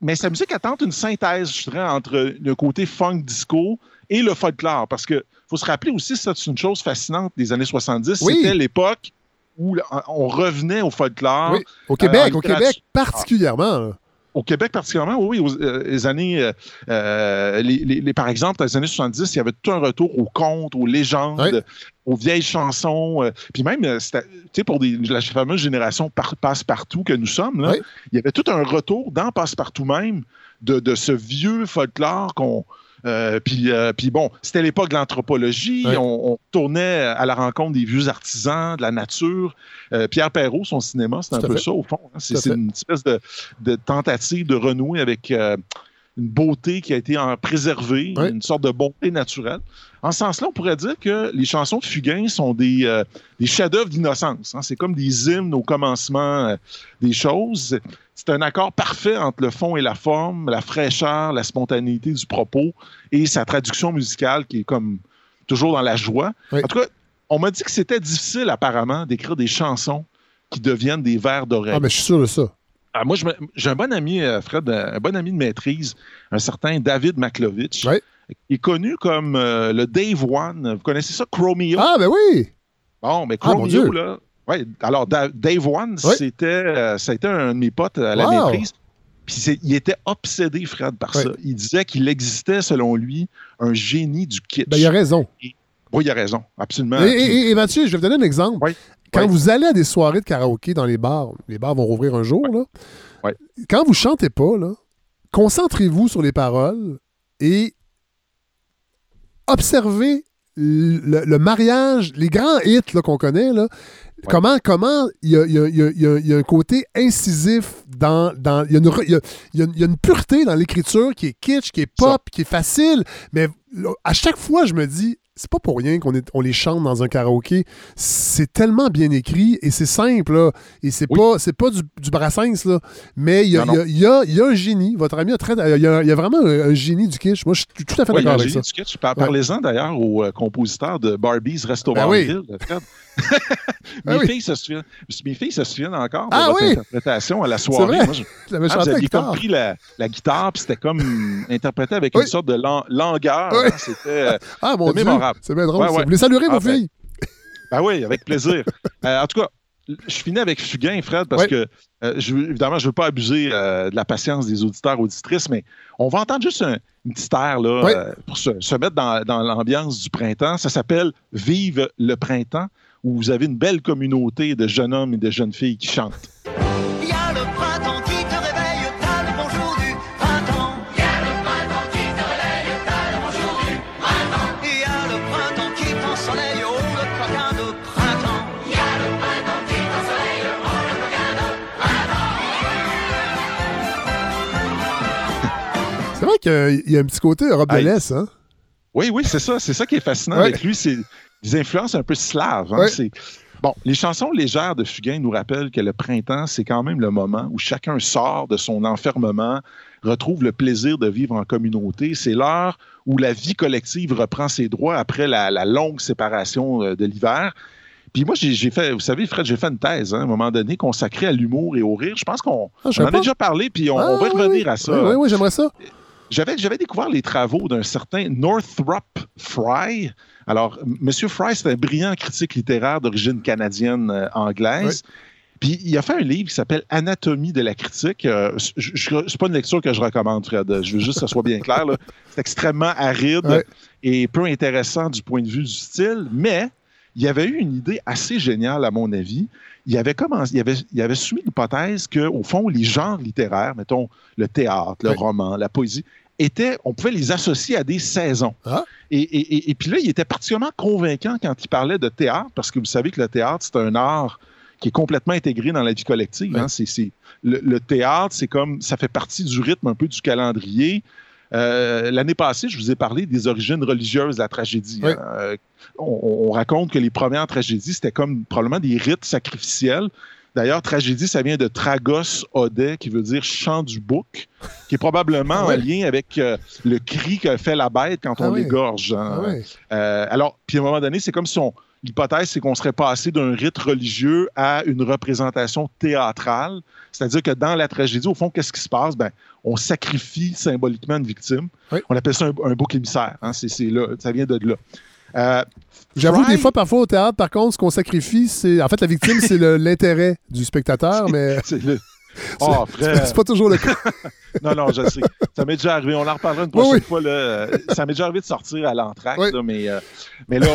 mais sa musique attend une synthèse, je dirais, entre le côté funk disco et le folklore. Parce que faut se rappeler aussi, c'est une chose fascinante des années 70, c'était l'époque où on revenait au folklore. Au Québec, euh, au Québec particulièrement au Québec particulièrement, oui, aux, euh, les années, euh, euh, les, par exemple, dans les années 70, il y avait tout un retour aux contes, aux légendes, aux vieilles chansons. puis même, tu sais, pour des, la fameuse génération passe-partout que nous sommes, il y avait tout un retour dans passe-partout même de, de, ce vieux folklore qu'on euh, euh, puis, bon, c'était l'époque de l'anthropologie. On, tournait à la rencontre des vieux artisans, de la nature. Euh, Pierre Perrault, son cinéma, c'est un peu ça, au fond. Hein. C'est une espèce de, tentative de renouer avec une beauté qui a été préservée, une sorte de bonté naturelle. En ce sens-là, on pourrait dire que les chansons de Fugain sont des, des chefs-d'œuvre d'innocence. Hein. C'est comme des hymnes au commencement des choses c'est un accord parfait entre le fond et la forme, la fraîcheur, la spontanéité du propos et sa traduction musicale qui est comme toujours dans la joie. En tout cas, on m'a dit que c'était difficile apparemment d'écrire des chansons qui deviennent des vers d'oreille. Ah, mais je suis sûr de ça. Ah, moi, j'ai un bon ami, euh, Fred, un bon ami de maîtrise, un certain David Maklovich. Il est connu comme euh, le Dave One. Vous connaissez ça, Chromeo? Ah, ben oui! Bon, mais ah, Chromeo, là, oui, alors Dave One, c'était, euh, ça a été un de mes potes à la. Puis il était obsédé, Fred, par ça. Il disait qu'il existait, selon lui, un génie du kitsch. Ben, il a raison. oui, il a raison, absolument. Et, Mathieu, je vais vous donner un exemple. Quand vous allez à des soirées de karaoké dans les bars, les bars vont rouvrir un jour, là. Quand vous chantez pas, là, concentrez-vous sur les paroles et observez le, mariage, les grands hits qu'on connaît, là, comment comment il y a, y, a, un côté incisif dans. dans il, y a une, pureté dans l'écriture qui est kitsch, qui est pop, qui est facile. Mais à chaque fois, je me dis, c'est pas pour rien qu'on on les chante dans un karaoké. C'est tellement bien écrit et c'est simple, là. Et c'est pas, c'est pas du, du Brassens, là. Mais il y, a, un génie. Votre ami a très. Il y a, vraiment un, génie du kitsch. Moi, je suis tout à fait d'accord avec ça. Du kitsch. Parlez-en d'ailleurs au euh, compositeur de Barbie's Restaurant ben mes, filles se souviennent, mes filles se souviennent encore de ah, votre interprétation à la soirée. Moi, je, ah, vous aviez comme pris la, la guitare, puis c'était comme interprété avec une sorte de langueur. Hein, c'était euh, ah, mon mémorable. C'est bien drôle. Vous les saluerez, vos filles? Ben oui, avec plaisir. Euh, en tout cas, je finis avec Fugain, Fred, parce que, euh, évidemment, je ne veux pas abuser de la patience des auditeurs, auditrices, mais on va entendre juste un, une petite air là, pour se, se, mettre dans, dans l'ambiance du printemps. Ça s'appelle Vive le printemps où vous avez une belle communauté de jeunes hommes et de jeunes filles qui chantent. Il y a le printemps qui te réveille, t'as le bonjour du printemps. Il y a le printemps qui te réveille, t'as le bonjour du printemps. Il y a le printemps qui t'ensoleille, oh le coquin de printemps. Il y a le printemps qui t'ensoleille, oh le coquin de printemps. C'est vrai qu'il y a un petit côté Europe de l'Est, hein? Oui, oui, c'est ça. C'est ça qui est fascinant avec lui. C'est des influences un peu slaves. Hein. Bon, les chansons légères de Fugain nous rappellent que le printemps, c'est quand même le moment où chacun sort de son enfermement, retrouve le plaisir de vivre en communauté. C'est l'heure où la vie collective reprend ses droits après la, longue séparation euh, de l'hiver. Puis moi, j'ai fait, vous savez, Fred, j'ai fait une thèse hein, à un moment donné consacrée à l'humour et au rire. Je pense qu'on ah, en a déjà parlé, puis on, ah, va revenir à ça. Oui, oui, j'aimerais ça. J'avais, j'avais découvert les travaux d'un certain Northrop Fry, alors, M. Fry, c'est un brillant critique littéraire d'origine canadienne-anglaise. Euh, Puis il a fait un livre qui s'appelle Anatomie de la critique. Euh, c'est pas une lecture que je recommande, Fred. Je veux juste que ça soit bien clair. C'est extrêmement aride et peu intéressant du point de vue du style, mais il y avait eu une idée assez géniale, à mon avis. Il avait, commencé, il avait, il avait soumis l'hypothèse qu'au fond, les genres littéraires, mettons le théâtre, le roman, la poésie, on pouvait les associer à des saisons. Ah. Et, puis là, il était particulièrement convaincant quand il parlait de théâtre, parce que vous savez que le théâtre, c'est un art qui est complètement intégré dans la vie collective. Hein. le, théâtre, c'est comme ça fait partie du rythme un peu du calendrier. Euh, l'année passée, je vous ai parlé des origines religieuses de la tragédie. Hein. Euh, on, raconte que les premières tragédies, c'était comme probablement des rites sacrificiels D'ailleurs, tragédie, ça vient de tragos ode, qui veut dire chant du bouc, qui est probablement ah en lien avec euh, le cri que fait la bête quand on ah l'égorge. Hein. Ah euh, alors, puis à un moment donné, c'est comme si on. L'hypothèse, c'est qu'on serait passé d'un rite religieux à une représentation théâtrale. C'est-à-dire que dans la tragédie, au fond, qu'est-ce qui se passe? Ben, on sacrifie symboliquement une victime. On appelle ça un, bouc émissaire. Hein. C'est, là, ça vient de là. Euh, J'avoue, des fois, parfois au théâtre, par contre, ce qu'on sacrifie, c'est. En fait, la victime, c'est l'intérêt du spectateur, mais. Oh, c'est pas toujours le cas. non, non, je sais. Ça m'est déjà arrivé. On en reparlera une prochaine fois. Là. Ça m'est déjà arrivé de sortir à l'entracte, mais, euh, mais là,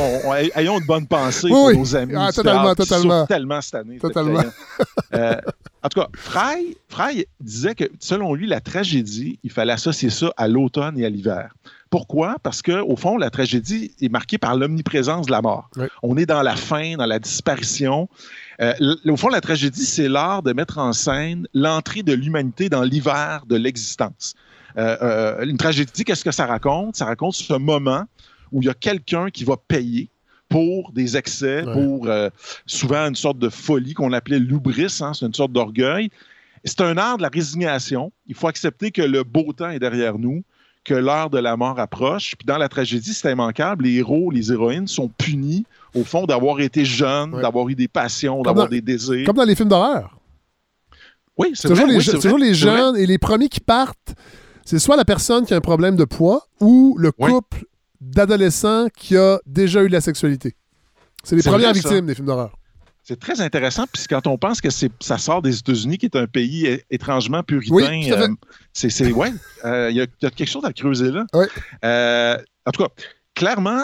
ayons de bonnes pensées pour nos amis. Ah, totalement, totalement. Tellement cette année. Totalement. Euh, en tout cas, Fry, Fry disait que, selon lui, la tragédie, il fallait associer ça à l'automne et à l'hiver. Pourquoi? Parce qu'au fond, la tragédie est marquée par l'omniprésence de la mort. On est dans la fin, dans la disparition. Euh, au fond, la tragédie, c'est l'art de mettre en scène l'entrée de l'humanité dans l'hiver de l'existence. Euh, euh, une tragédie, qu'est-ce que ça raconte? Ça raconte ce moment où il y a quelqu'un qui va payer pour des excès, pour souvent une sorte de folie qu'on appelait l'ubris, hein, c'est une sorte d'orgueil. C'est un art de la résignation. Il faut accepter que le beau temps est derrière nous que l'heure de la mort approche. Puis dans la tragédie, c'est immanquable. Les héros, les héroïnes sont punis, au fond, d'avoir été jeunes, d'avoir eu des passions, d'avoir des désirs. Comme dans les films d'horreur. Oui, c'est toujours, toujours les jeunes et les premiers qui partent. C'est soit la personne qui a un problème de poids ou le couple d'adolescents qui a déjà eu de la sexualité. C'est les premières victimes des films d'horreur. C'est très intéressant, puis quand on pense que ça sort des États-Unis, qui est un pays étrangement puritain, euh, c'est ouais, il y, a quelque chose à creuser là. en tout cas, clairement,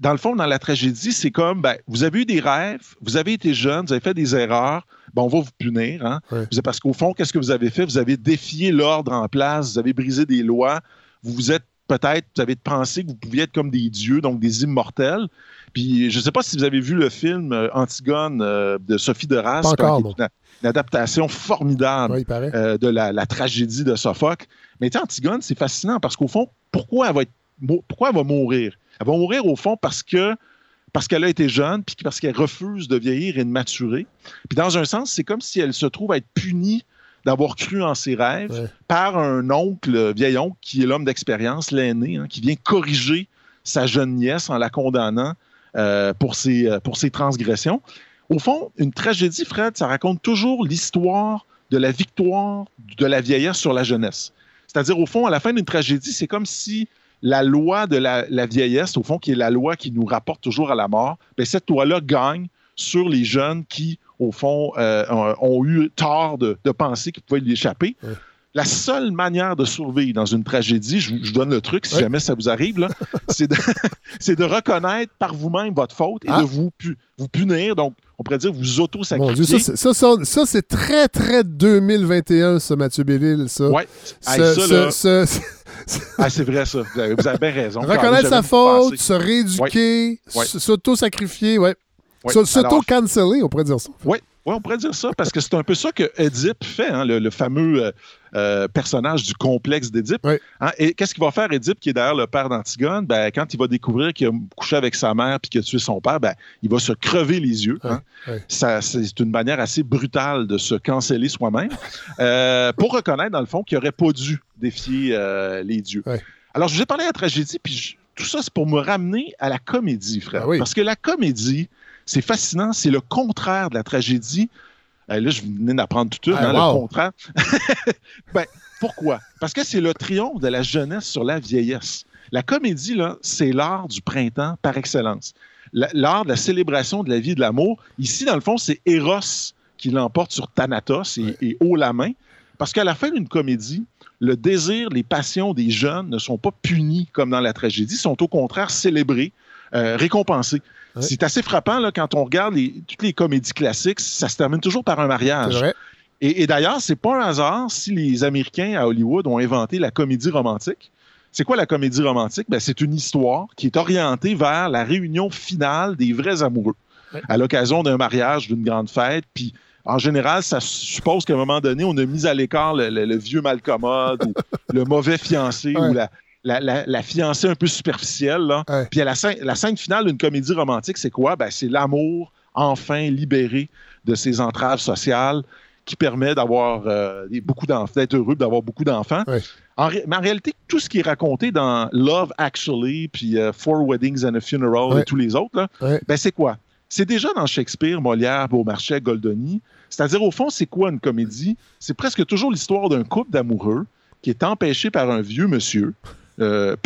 dans le fond, dans la tragédie, c'est comme, ben, vous avez eu des rêves, vous avez été jeune, vous avez fait des erreurs, ben, on va vous punir. Hein? Parce qu'au fond, qu'est-ce que vous avez fait? Vous avez défié l'ordre en place, vous avez brisé des lois, vous vous êtes peut-être, vous avez pensé que vous pouviez être comme des dieux, donc des immortels. Puis je ne sais pas si vous avez vu le film euh, Antigone euh, de Sophie de Race, une, adaptation formidable euh, de la, tragédie de Sophocle. Mais Antigone, c'est fascinant parce qu'au fond, pourquoi elle va pourquoi elle va mourir? Elle va mourir au fond parce que parce qu'elle a été jeune, puis parce qu'elle refuse de vieillir et de maturer. Puis dans un sens, c'est comme si elle se trouve à être punie d'avoir cru en ses rêves par un oncle, vieil oncle, qui est l'homme d'expérience, l'aîné, hein, qui vient corriger sa jeune nièce en la condamnant euh, pour, ses, euh, pour ses transgressions. Au fond, une tragédie, Fred, ça raconte toujours l'histoire de la victoire de la vieillesse sur la jeunesse. C'est-à-dire, au fond, à la fin d'une tragédie, c'est comme si la loi de la, vieillesse, au fond, qui est la loi qui nous rapporte toujours à la mort, bien, cette loi-là gagne sur les jeunes qui, au fond, euh, ont eu tort de, penser qu'ils pouvaient y échapper. La seule manière de survivre dans une tragédie, je vous donne le truc, si jamais ça vous arrive, c'est de, de, reconnaître par vous-même votre faute et ah. de vous, vous punir. Donc, on pourrait dire vous auto-sacrifier. Ça, ça, ça, c'est très, très 2021, ça, Mathieu Bellil, ça. Oui. ça, ah, c'est vrai, ça. Vous avez, bien raison. Reconnaître sa faute, se rééduquer, s'auto-sacrifier, ouais. S'auto-canceller, on pourrait dire ça. Oui, on pourrait dire ça, parce que c'est un peu ça que Édipe fait, hein, le, fameux euh, euh, personnage du complexe d'Édipe. Hein. et qu'est-ce qu'il va faire, Édipe, qui est d'ailleurs le père d'Antigone? Ben, quand il va découvrir qu'il a couché avec sa mère puis qu'il a tué son père, ben, il va se crever les yeux. Hein. c'est une manière assez brutale de se canceller soi-même euh, pour reconnaître, dans le fond, qu'il n'aurait pas dû défier les dieux. Alors, je vous ai parlé de la tragédie, puis tout ça, c'est pour me ramener à la comédie, frère. Ben parce que la comédie, c'est fascinant, c'est le contraire de la tragédie. Euh, là, je venais d'apprendre tout de suite, ah, hein, le contraire. ben, pourquoi? Parce que c'est le triomphe de la jeunesse sur la vieillesse. La comédie, là, c'est l'art du printemps par excellence. L'art de la célébration de la vie et de l'amour. Ici, dans le fond, c'est Eros qui l'emporte sur Thanatos et, haut la main. Parce qu'à la fin d'une comédie, le désir, les passions des jeunes ne sont pas punis comme dans la tragédie, sont au contraire célébrés, euh, récompensés. C'est assez frappant là, quand on regarde toutes les comédies classiques, ça se termine toujours par un mariage. Et, et d'ailleurs, c'est pas un hasard si les Américains à Hollywood ont inventé la comédie romantique. C'est quoi la comédie romantique? Ben, c'est une histoire qui est orientée vers la réunion finale des vrais amoureux à l'occasion d'un mariage, d'une grande fête. Puis en général, ça suppose qu'à un moment donné, on a mis à l'écart le, vieux malcommode ou le mauvais fiancé ou la, la, fiancée un peu superficielle. Là. Puis la, scène, la scène finale d'une comédie romantique, c'est quoi? Ben, c'est l'amour enfin libéré de ses entraves sociales qui permet d'avoir euh, beaucoup d'enfants, d'être heureux, d'avoir beaucoup d'enfants. mais en réalité, tout ce qui est raconté dans Love Actually, puis euh, Four Weddings and a Funeral et tous les autres, ben, c'est quoi? C'est déjà dans Shakespeare, Molière, Beaumarchais, Goldoni. C'est-à-dire, au fond, c'est quoi une comédie? C'est presque toujours l'histoire d'un couple d'amoureux qui est empêché par un vieux monsieur euh,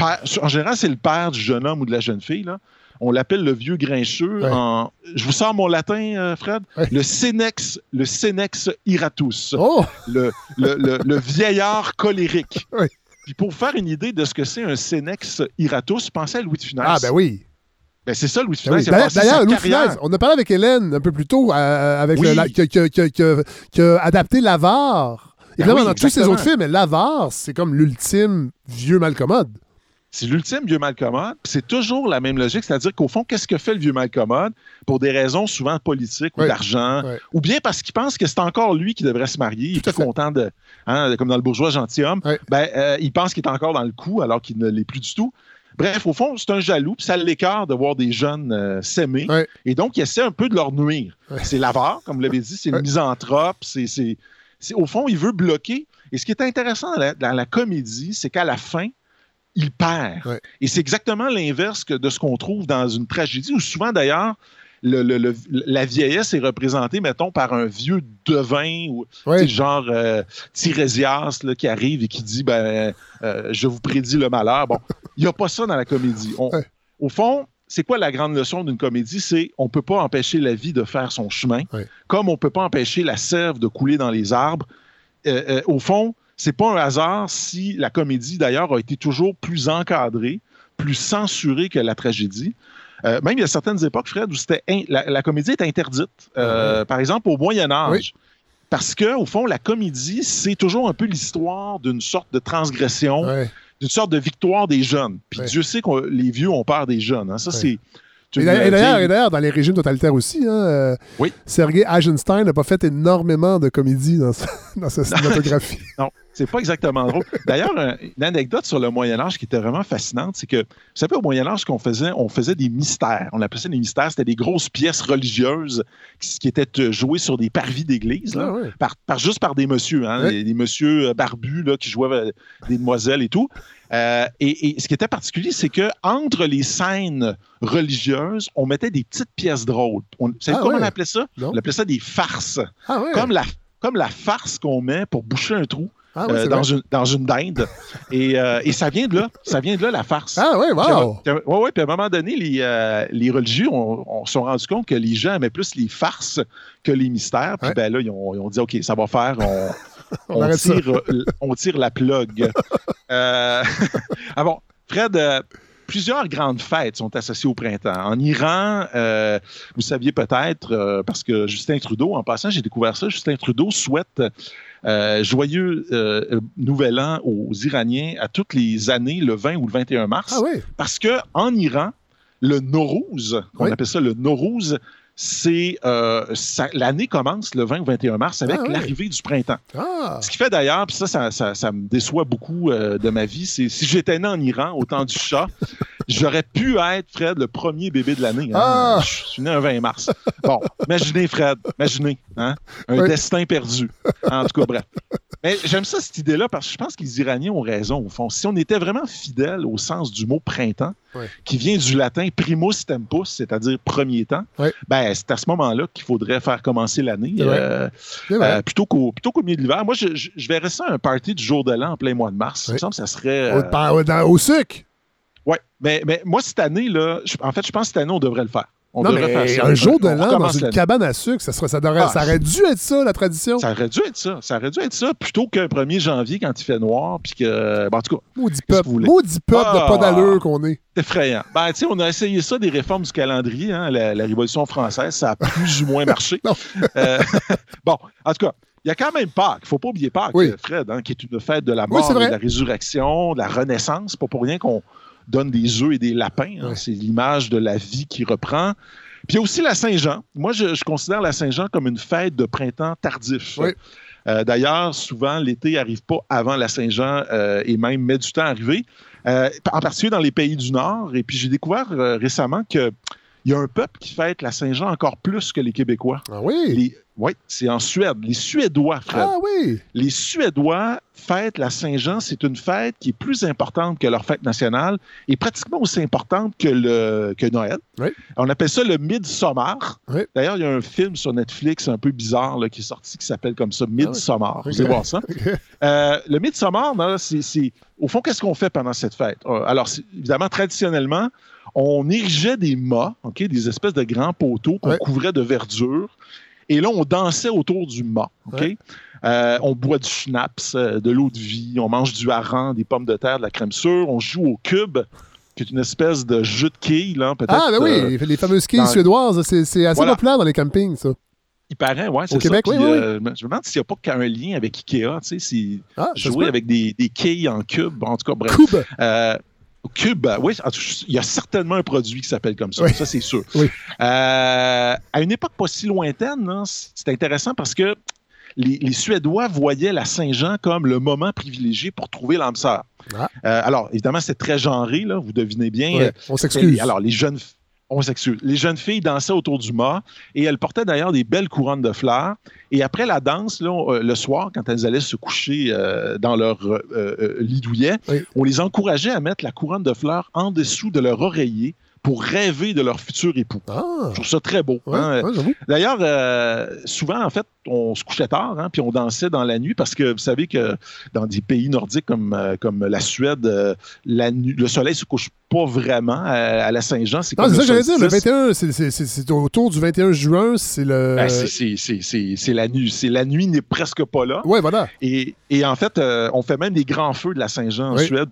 en général, c'est le père du jeune homme ou de la jeune fille. Là. On l'appelle le vieux grincheux. je vous sors mon latin, euh, Fred? Le senex, le senex iratus. Oh! Le, le, vieillard colérique. Puis pour faire une idée de ce que c'est un senex iratus, pensez à Louis de Funès. Ah, ben oui. Ben c'est ça, Louis de ben Funès. D'ailleurs, Louis de Funès, on a parlé avec Hélène un peu plus tôt, euh, avec qui a adapté l'avare Évidemment, dans tous ces autres films, l'avare, c'est comme l'ultime vieux malcommode. C'est l'ultime vieux malcommode. C'est toujours la même logique, c'est-à-dire qu'au fond, qu'est-ce que fait le vieux malcommode? Pour des raisons souvent politiques ou d'argent, ou bien parce qu'il pense que c'est encore lui qui devrait se marier, il est content de, hein, comme dans le bourgeois gentilhomme, ben, euh, il pense qu'il est encore dans le coup alors qu'il ne l'est plus du tout. Bref, au fond, c'est un jaloux, puis ça l'écarte de voir des jeunes euh, s'aimer. Et donc, il essaie un peu de leur nuire. C'est l'avare, comme vous l'avez dit, c'est le misanthrope, c'est au fond, il veut bloquer. Et ce qui est intéressant dans la, comédie, c'est qu'à la fin, il perd. Et c'est exactement l'inverse de ce qu'on trouve dans une tragédie, où souvent d'ailleurs, la vieillesse est représentée, mettons, par un vieux devin, ou genre euh, Tirésias qui arrive et qui dit ben, euh, Je vous prédis le malheur. Bon, il n'y a pas ça dans la comédie. Au fond, c'est quoi la grande leçon d'une comédie? C'est on ne peut pas empêcher la vie de faire son chemin, comme on ne peut pas empêcher la sève de couler dans les arbres. Euh, euh, au fond, c'est pas un hasard si la comédie, d'ailleurs, a été toujours plus encadrée, plus censurée que la tragédie. Euh, même il y a certaines époques, Fred, où c'était la, comédie est interdite. Par exemple, au Moyen Âge. Parce que, au fond, la comédie, c'est toujours un peu l'histoire d'une sorte de transgression, d'une sorte de victoire des jeunes. Puis Dieu sait que les vieux ont peur des jeunes. Hein. Ça, c'est. Et d'ailleurs, dans les régimes totalitaires aussi, hein, euh, oui. Sergei Eisenstein n'a pas fait énormément de comédies dans sa, cinématographie. non, c'est pas exactement drôle. D'ailleurs, une anecdote sur le Moyen Âge qui était vraiment fascinante, c'est que, vous savez, au Moyen Âge, qu'on faisait, on faisait des mystères. On appelait ça des mystères. C'était des grosses pièces religieuses qui, étaient euh, jouées sur des parvis d'église, ah par, juste par des messieurs, hein, des, messieurs euh, barbus là, qui jouaient des demoiselles et tout. Euh, et, ce qui était particulier, c'est que entre les scènes religieuses, on mettait des petites pièces drôles. On, vous savez ah comment on appelait ça? On appelait ça des farces. Ah comme, la, comme la farce qu'on met pour boucher un trou. Ah euh, dans, une, dans une dinde. Et, euh, et, ça vient de là. Ça vient de là, la farce. Ah oui, wow! Oui, oui. Puis à un moment donné, les, les religieux on, se sont rendus compte que les gens aimaient plus les farces que les mystères. Puis ben là, ils ont, ils ont, dit, OK, ça va faire. On, on, tire, euh, on, tire, la plug. euh, ah bon, Fred, euh, plusieurs grandes fêtes sont associées au printemps. En Iran, euh, vous saviez peut-être, parce que Justin Trudeau, en passant, j'ai découvert ça, Justin Trudeau souhaite joyeux nouvel an aux Iraniens à toutes les années, le 20 ou le 21 mars. Ah oui. Parce que en Iran, le Norouz, on appelle ça le Norouz, c'est euh, l'année commence le 20 ou 21 mars avec ah l'arrivée du printemps. Ah. Ce qui fait d'ailleurs, puis ça, ça, me déçoit beaucoup euh, de ma vie, c'est si j'étais né en Iran au temps du chat, j'aurais pu être, Fred, le premier bébé de l'année. Hein. Ah. Je suis né un 20 mars. Bon, imaginez, Fred, imaginez, hein? un destin perdu. En tout cas, bref. Mais j'aime ça, cette idée-là, parce que je pense que les Iraniens ont raison, au fond. Si on était vraiment fidèle au sens du mot printemps, qui vient du latin primus tempus, c'est-à-dire premier temps, ben, c'est à ce moment-là qu'il faudrait faire commencer l'année, euh, euh, plutôt qu'au milieu de l'hiver. Moi, je, je, verrais ça un party du jour de l'an en plein mois de mars. Il me semble que ça serait... Euh, au, sucre! Oui, mais, mais moi, cette année, là, en fait, je pense que cette année, on devrait le faire. On non, mais un jour de l'an dans une cabane à sucre, ça, ça, ah, ça aurait dû être ça, la tradition. Ça aurait dû être ça. Ça aurait dû être ça, plutôt qu'un 1er janvier quand il fait noir. Puis que, ben, en tout cas. Maudit peuple. Maudit peuple de pas ah, d'allure qu'on est. C'est effrayant. Ben, tu sais, on a essayé ça, des réformes du calendrier, hein, la, Révolution française. Ça a plus ou moins marché. Euh, bon, en tout cas. Il y a quand même Pâques. Il ne faut pas oublier Pâques, Fred, hein, qui est une fête de la mort, de la résurrection, de la renaissance. Pas pour rien qu'on donne des œufs et des lapins. Hein. C'est l'image de la vie qui reprend. Puis il y a aussi la Saint-Jean. Moi, je, considère la Saint-Jean comme une fête de printemps tardif. Euh, d'ailleurs, souvent, l'été n'arrive pas avant la Saint-Jean euh, et même met du temps à arriver, euh, en particulier dans les pays du Nord. Et puis j'ai découvert récemment qu'il y a un peuple qui fête la Saint-Jean encore plus que les Québécois. Ah oui? Oui, c'est en Suède. Les Suédois, Fred. Ah oui! Les Suédois fêtent la Saint-Jean. C'est une fête qui est plus importante que leur fête nationale et pratiquement aussi importante que, le, que Noël. Oui. On appelle ça le Midsummer. Oui. D'ailleurs, il y a un film sur Netflix un peu bizarre là, qui est sorti qui s'appelle comme ça, Midsummer. Vous allez voir ça. Euh, le Midsummer, c'est, au fond, qu'est-ce qu'on fait pendant cette fête? Euh, alors, évidemment, traditionnellement, on érigeait des mâts, des espèces de grands poteaux qu'on couvrait de verdure et là, on dansait autour du mât. OK? Euh, on boit du schnapps, euh, de l'eau de vie, on mange du hareng, des pommes de terre, de la crème sûre, on joue au cube qui est une espèce de jeu de quilles, là, peut-être. Ah, ben oui, euh, les fameuses quilles suédoises, c'est assez populaire dans les campings, ça. Il paraît, ouais, c'est Au Québec, oui, oui. je me demande s'il n'y a pas qu'un lien avec Ikea, tu sais, si ah, jouer avec des, des, quilles en cube, en tout cas, bref. Cube. Cube, oui, il y a certainement un produit qui s'appelle comme ça, ça c'est sûr. Oui. Euh, à une époque pas si lointaine, c'est intéressant parce que les, Suédois voyaient la Saint-Jean comme le moment privilégié pour trouver l'âme sœur. Ah. Euh, alors, évidemment, c'est très genré, là, vous devinez bien. On s'excuse. Alors, les jeunes, Les jeunes filles dansaient autour du mât et elles portaient d'ailleurs des belles couronnes de fleurs. Et après la danse, euh, le soir, quand elles allaient se coucher euh, dans leur euh, lit douillet, on les encourageait à mettre la couronne de fleurs en dessous de leur oreiller pour rêver de leur futur époux. Ah. Je trouve ça très beau. Hein. D'ailleurs, souvent, en fait, on se couchait tard, hein, puis on dansait dans la nuit parce que vous savez que dans des pays nordiques comme, comme la Suède, la le soleil se couche pas vraiment à, la Saint-Jean. C'est ça que j'allais dire. Le 21, c'est autour du 21 juin. C'est le. Ben, c'est la nuit. La nuit n'est presque pas là. Oui, voilà. Et, et en fait, euh, on fait même des grands feux de la Saint-Jean en Suède.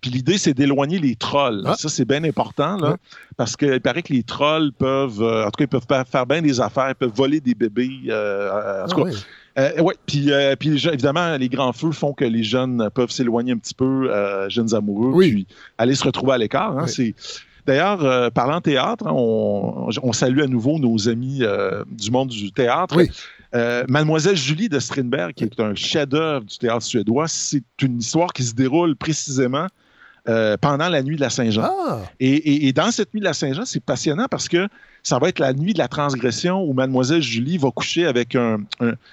Puis l'idée, c'est d'éloigner les trolls. Ah. Ça, c'est bien important, là, parce qu'il paraît que les trolls peuvent, euh, en tout cas, ils peuvent faire bien des affaires, ils peuvent voler des bébés. Euh, en tout ah cas, euh, ouais, puis, euh, puis évidemment, les grands feux font que les jeunes peuvent s'éloigner un petit peu, euh, jeunes amoureux, puis aller se retrouver à l'écart. Hein, c'est D'ailleurs, parlant théâtre, hein, on, salue à nouveau nos amis du monde du théâtre. Mademoiselle Julie de Strindberg, qui est un chef-d'œuvre du théâtre suédois, c'est une histoire qui se déroule précisément pendant la nuit de la Saint-Jean. Ah! Et, et, dans cette nuit de la Saint-Jean, c'est passionnant parce que ça va être la nuit de la transgression où Mademoiselle Julie va coucher avec un.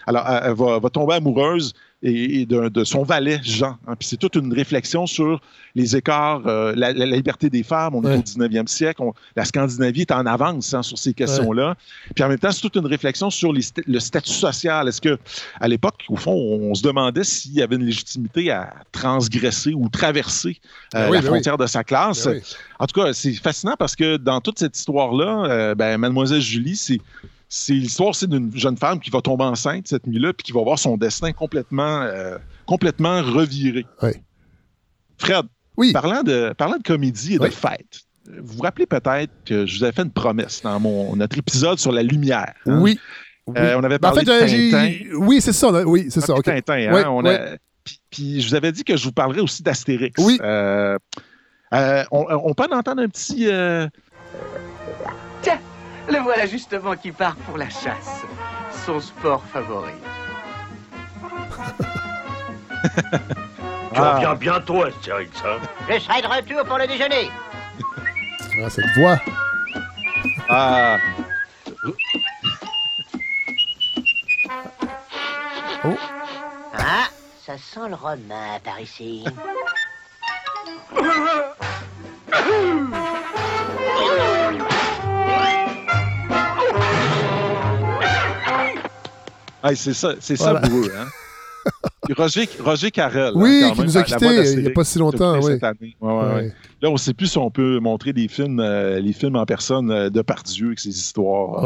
alors, elle va, tomber amoureuse et, de, son valet Jean. Hein. Puis c'est toute une réflexion sur les écarts, euh, la, liberté des femmes. On est au 19e siècle. la Scandinavie est en avance hein, sur ces questions-là. Puis en même temps, c'est toute une réflexion sur le statut social. Est-ce que à l'époque, au fond, on, se demandait s'il y avait une légitimité à transgresser ou traverser euh, ben la ben frontière de sa classe? Ben en tout cas, c'est fascinant parce que dans toute cette histoire-là, euh, ben, Mademoiselle Julie, c'est c'est l'histoire d'une jeune femme qui va tomber enceinte cette nuit-là puis qui va voir son destin complètement, euh, complètement reviré. Fred, oui. parlant, de, parlant de comédie et de fête, vous vous rappelez peut-être que je vous avais fait une promesse dans mon, notre épisode sur la lumière. Hein? Oui. Euh, on avait ben, parlé de Tintin. Oui, c'est ça. Oui, c'est ça. Tintin, hein? on a... puis, je vous avais dit que je vous parlerai aussi d'Astérix. Oui. Euh, on, on, peut en entendre un petit... Le voilà justement qui part pour la chasse. Son sport favori. tu reviens ah. bientôt, Astérix, hein Je serai de retour pour le déjeuner. Ah, cette voix. Ah. Oh. Ah, ça sent le romain par ici. c'est ça, c'est ça pour eux. Hein? Roger, Roger Carrel. Oui, qui nous a quittés il n'y a pas si longtemps. Oui. Là, on ne sait plus si on peut montrer des films, euh, les films en personne euh, de par Dieu avec ces histoires.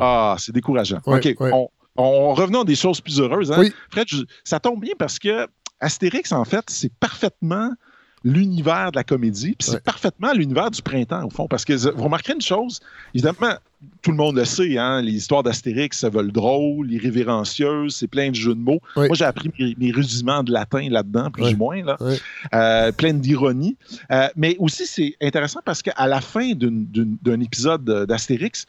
Ah, c'est décourageant. OK, on, on, revenons à des choses plus heureuses. Hein? Fred, ça tombe bien parce que Astérix, en fait, c'est parfaitement l'univers de la comédie, puis c'est parfaitement l'univers du printemps, au fond. Parce que vous remarquerez une chose, évidemment, tout le monde le sait, hein, les histoires d'Astérix ça veut le drôle, irrévérencieuses, c'est plein de jeux de mots. Moi, j'ai appris mes, rudiments de latin là-dedans, plus ou moins, là. Euh, plein d'ironie. Euh, mais aussi, c'est intéressant parce qu'à la fin d'un épisode d'Astérix,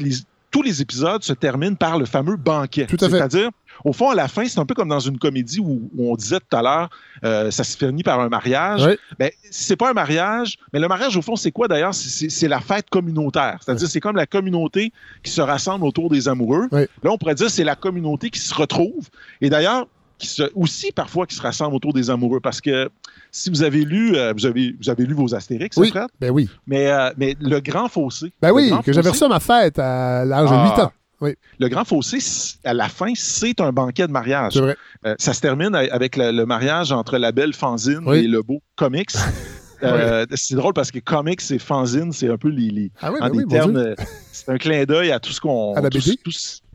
les, tous les épisodes se terminent par le fameux banquet. C'est-à-dire, au fond, à la fin, c'est un peu comme dans une comédie où, on disait tout à l'heure, euh, ça se finit par un mariage. Oui. Ben, c'est pas un mariage, mais le mariage, au fond, c'est quoi d'ailleurs? C'est la fête communautaire. C'est-à-dire, c'est comme la communauté qui se rassemble autour des amoureux. Là, on pourrait dire c'est la communauté qui se retrouve. Et d'ailleurs, qui se, aussi parfois qui se rassemble autour des amoureux. Parce que si vous avez lu, euh, vous, avez, vous avez lu vos Astérix, oui, Fred? Ben oui. Mais, euh, mais le Grand Fossé. Ben oui, que j'avais reçu à ma fête à l'âge de 8 ah. Le Grand Fossé, à la fin, c'est un banquet de mariage. Vrai. Euh, ça se termine avec le, mariage entre la belle Fanzine et le beau Comics. Euh, c'est drôle parce que comics et fanzine, c'est un peu les, ah oui, ben termes. Euh, c'est un clin d'œil à tout ce qu'on. À la BD.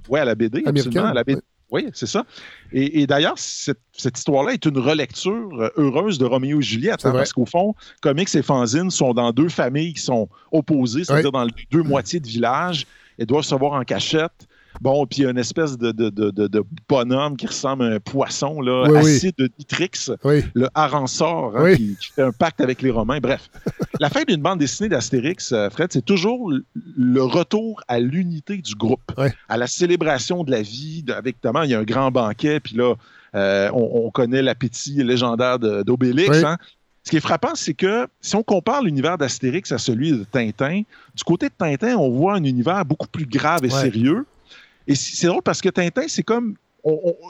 Oui, à la BD, absolument. À la BD. Oui, c'est ça. Et, d'ailleurs, cette, histoire-là est une relecture heureuse de Roméo et Juliette, hein, parce qu'au fond, comics et fanzine sont dans deux familles qui sont opposées, c'est-à-dire dans deux moitiés de village elles doivent se voir en cachette. Bon, puis il y a une espèce de, de, bonhomme qui ressemble à un poisson, là, acide de Nitrix, le Aransor, hein, qui, fait un pacte avec les Romains. Bref, la fin d'une bande dessinée d'Astérix, euh, Fred, c'est toujours le retour à l'unité du groupe, à la célébration de la vie. avec, notamment, il y a un grand banquet, puis là, euh, on, connaît l'appétit légendaire d'Obélix. Hein. Ce qui est frappant, c'est que si on compare l'univers d'Astérix à celui de Tintin, du côté de Tintin, on voit un univers beaucoup plus grave et sérieux. Et c'est drôle parce que Tintin, c'est comme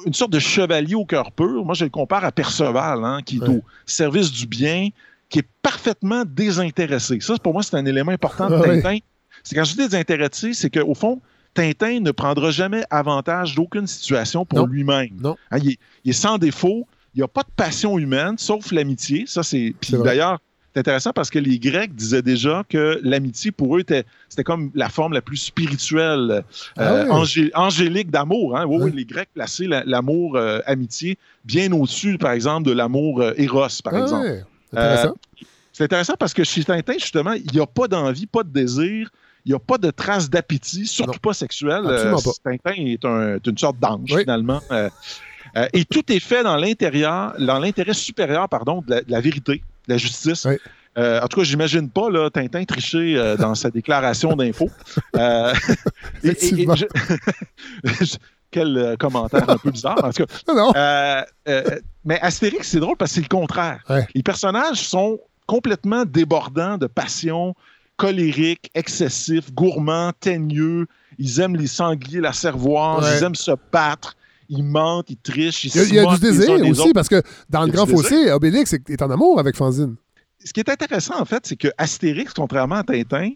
une sorte de chevalier au cœur pur. Moi, je le compare à Perceval, hein, qui est au service du bien, qui est parfaitement désintéressé. Ça, pour moi, c'est un élément important de Tintin. C'est quand je dis désintéressé, c'est qu'au fond, Tintin ne prendra jamais avantage d'aucune situation pour lui-même. Hein, il, est sans défaut, il n'y a pas de passion humaine, sauf l'amitié. Ça, c'est. Puis d'ailleurs, c'est intéressant parce que les Grecs disaient déjà que l'amitié, pour eux, c'était comme la forme la plus spirituelle, euh, ah angélique d'amour. Hein? Oui, les Grecs plaçaient l'amour amitié bien au-dessus, par exemple, de l'amour Eros, par ah exemple. c'est intéressant parce que chez Tintin, justement, il n'y a pas d'envie, pas de désir, il n'y a pas de traces d'appétit, surtout pas sexuel. Tintin est, une sorte d'ange, finalement. Euh, et tout est fait dans l'intérieur, dans l'intérêt supérieur, pardon, de la, vérité, de la justice. Euh, en tout cas, j'imagine pas là, Tintin tricher euh, dans sa déclaration d'info. quel commentaire un peu bizarre. En tout cas, mais Astérix, c'est drôle parce que c'est le contraire. Les personnages sont complètement débordants de passion, colériques, excessifs, gourmands, teigneux. Ils aiment les sangliers, la cervoise, ils aiment se battre il mentent, il triche, il Il y a, du désir aussi, parce que dans le Grand Fossé, Obélix est, en amour avec Fanzine. Ce qui est intéressant, en fait, c'est que Astérix, contrairement à Tintin,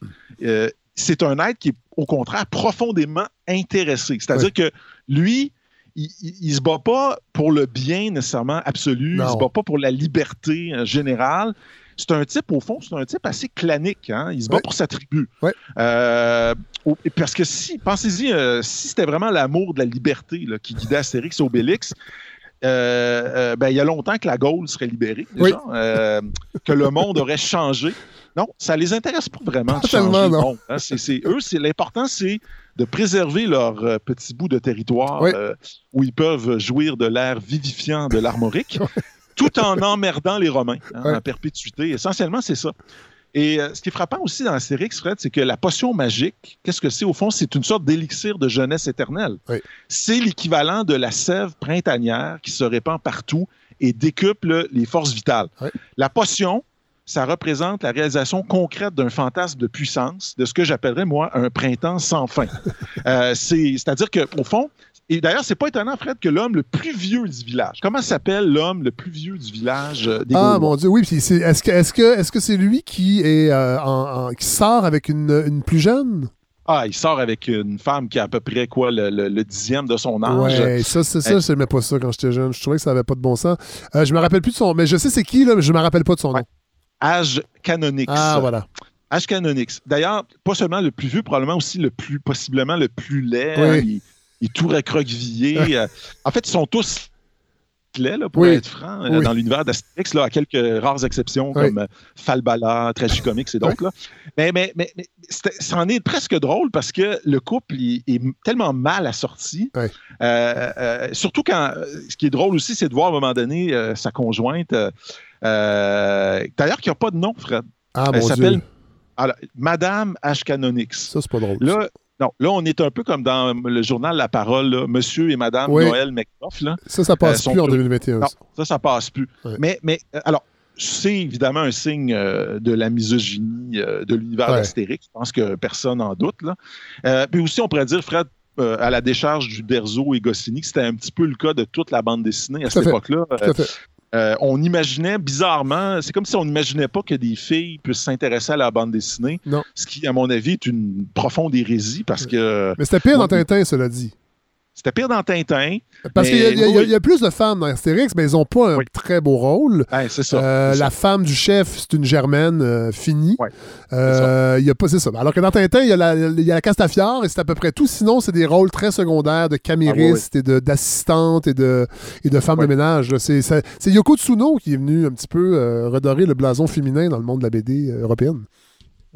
euh, c'est un être qui est, au contraire, profondément intéressé. C'est-à-dire que lui, il, ne se bat pas pour le bien nécessairement absolu, il il se bat pas pour la liberté euh, générale c'est un type, au fond, c'est un type assez clanique. Hein? Il se bat pour sa tribu. Euh, parce que si, pensez-y, euh, si c'était vraiment l'amour de la liberté qui guidait Astérix et Obélix, euh, ben, il y a longtemps que la Gaule serait libérée, déjà, que le monde aurait changé. Non, ça les intéresse pas vraiment de changer le monde. Hein. C'est, eux, c'est, l'important, c'est de préserver leur petit bout de territoire où ils peuvent jouir de l'air vivifiant de l'armorique tout en emmerdant les Romains hein, en perpétuité. Essentiellement, c'est ça. Et euh, ce qui est frappant aussi dans la série Fred, c'est que la potion magique, qu'est-ce que c'est? Au fond? C'est une sorte d'élixir de jeunesse éternelle. C'est l'équivalent de la sève printanière qui se répand partout et décuple les forces vitales. La potion, ça représente la réalisation concrète d'un fantasme de puissance, de ce que j'appellerais, moi, un printemps sans fin. euh, C'est-à-dire qu'au fond, et d'ailleurs, c'est pas étonnant, Fred, que l'homme le plus vieux du village. Comment s'appelle l'homme le plus vieux du village euh, des Ah mon Dieu, oui. Est-ce que est-ce que est-ce que c'est lui qui est euh, en, qui sort avec une, une, plus jeune? Ah, il sort avec une femme qui a à peu près quoi le, dixième de son âge. Ouais, ça, c'est ça, je n'aimais pas ça quand j'étais jeune. Je trouvais que ça n'avait pas de bon sens. Euh, je me rappelle plus de son mais je sais c'est qui, là, mais je me rappelle pas de son nom. Âge Canonix. Ah, voilà. Âge Canonix. D'ailleurs, pas seulement le plus vieux, probablement aussi le plus, possiblement le plus laid. Oui il est tout recroquevillé. Euh, en fait, ils sont tous là, pour être franc, euh, dans l'univers d'Astérix, à quelques rares exceptions comme euh, Falbala, Tragicomics et d'autres. Mais, mais, mais, mais ça en est presque drôle parce que le couple est tellement mal assorti. surtout quand. Ce qui est drôle aussi, c'est de voir à un moment donné sa conjointe. D'ailleurs, qui n'a pas de nom, Fred. Ah, Elle s'appelle Madame Ashkanonix. Ça, c'est pas drôle. Là, non, là, on est un peu comme dans le journal La Parole, Monsieur et Madame Noël McDuff. Ça, ça passe euh, plus en 2021. Non, ça, ça passe plus. Mais, mais euh, alors, c'est évidemment un signe euh, de la misogynie de l'univers d'Astérix. Je pense que personne n'en doute. Là. puis aussi, on pourrait dire, Fred, à la décharge du Berzo et Goscinny, c'était un petit peu le cas de toute la bande dessinée à cette époque-là. Euh, on imaginait bizarrement, c'est comme si on n'imaginait pas que des filles puissent s'intéresser à la bande dessinée. Non. Ce qui, à mon avis, est une profonde hérésie parce que. Mais c'était pire dans Tintin, cela dit. C'était pire dans Tintin. Parce qu'il y, a plus de femmes dans Astérix, mais ils n'ont pas un très beau rôle. c'est ça, euh, la femme du chef, c'est une germaine euh, finie. Euh, y a pas, c'est ça. Alors que dans Tintin, il y a la, y a la Castafiore et c'est à peu près tout. Sinon, c'est des rôles très secondaires de caméristes ah, et de, d'assistantes et de, et de femmes de ménage. C'est, c'est, Yoko Tsuno qui est venu un petit peu redorer le blason féminin dans le monde de la BD européenne.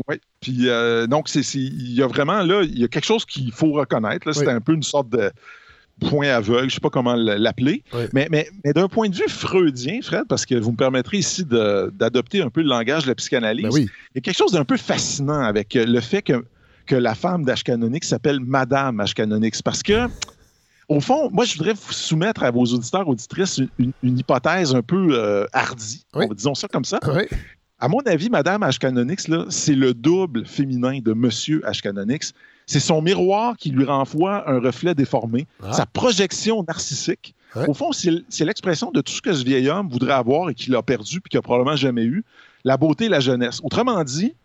Oui, puis donc il y a vraiment là, il y a quelque chose qu'il faut reconnaître. C'était un peu une sorte de point aveugle, je ne sais pas comment l'appeler. Mais, mais, mais d'un point de vue freudien, Fred, parce que vous me permettrez ici d'adopter un peu le langage de la psychanalyse, ben il y a quelque chose d'un peu fascinant avec le fait que, que la femme d'Ashkanonix s'appelle Madame Ashkanonix. Parce que, au fond, moi, je voudrais vous soumettre à vos auditeurs, auditrices, une, hypothèse un peu euh, hardie, disons ça comme ça. À mon avis, Madame Ashkanonix, c'est le double féminin de Monsieur Ashkanonix. C'est son miroir qui lui renvoie un reflet déformé, ah. sa projection narcissique. Au fond, c'est l'expression de tout ce que ce vieil homme voudrait avoir et qu'il a perdu puis qu'il n'a probablement jamais eu, la beauté et la jeunesse. Autrement dit,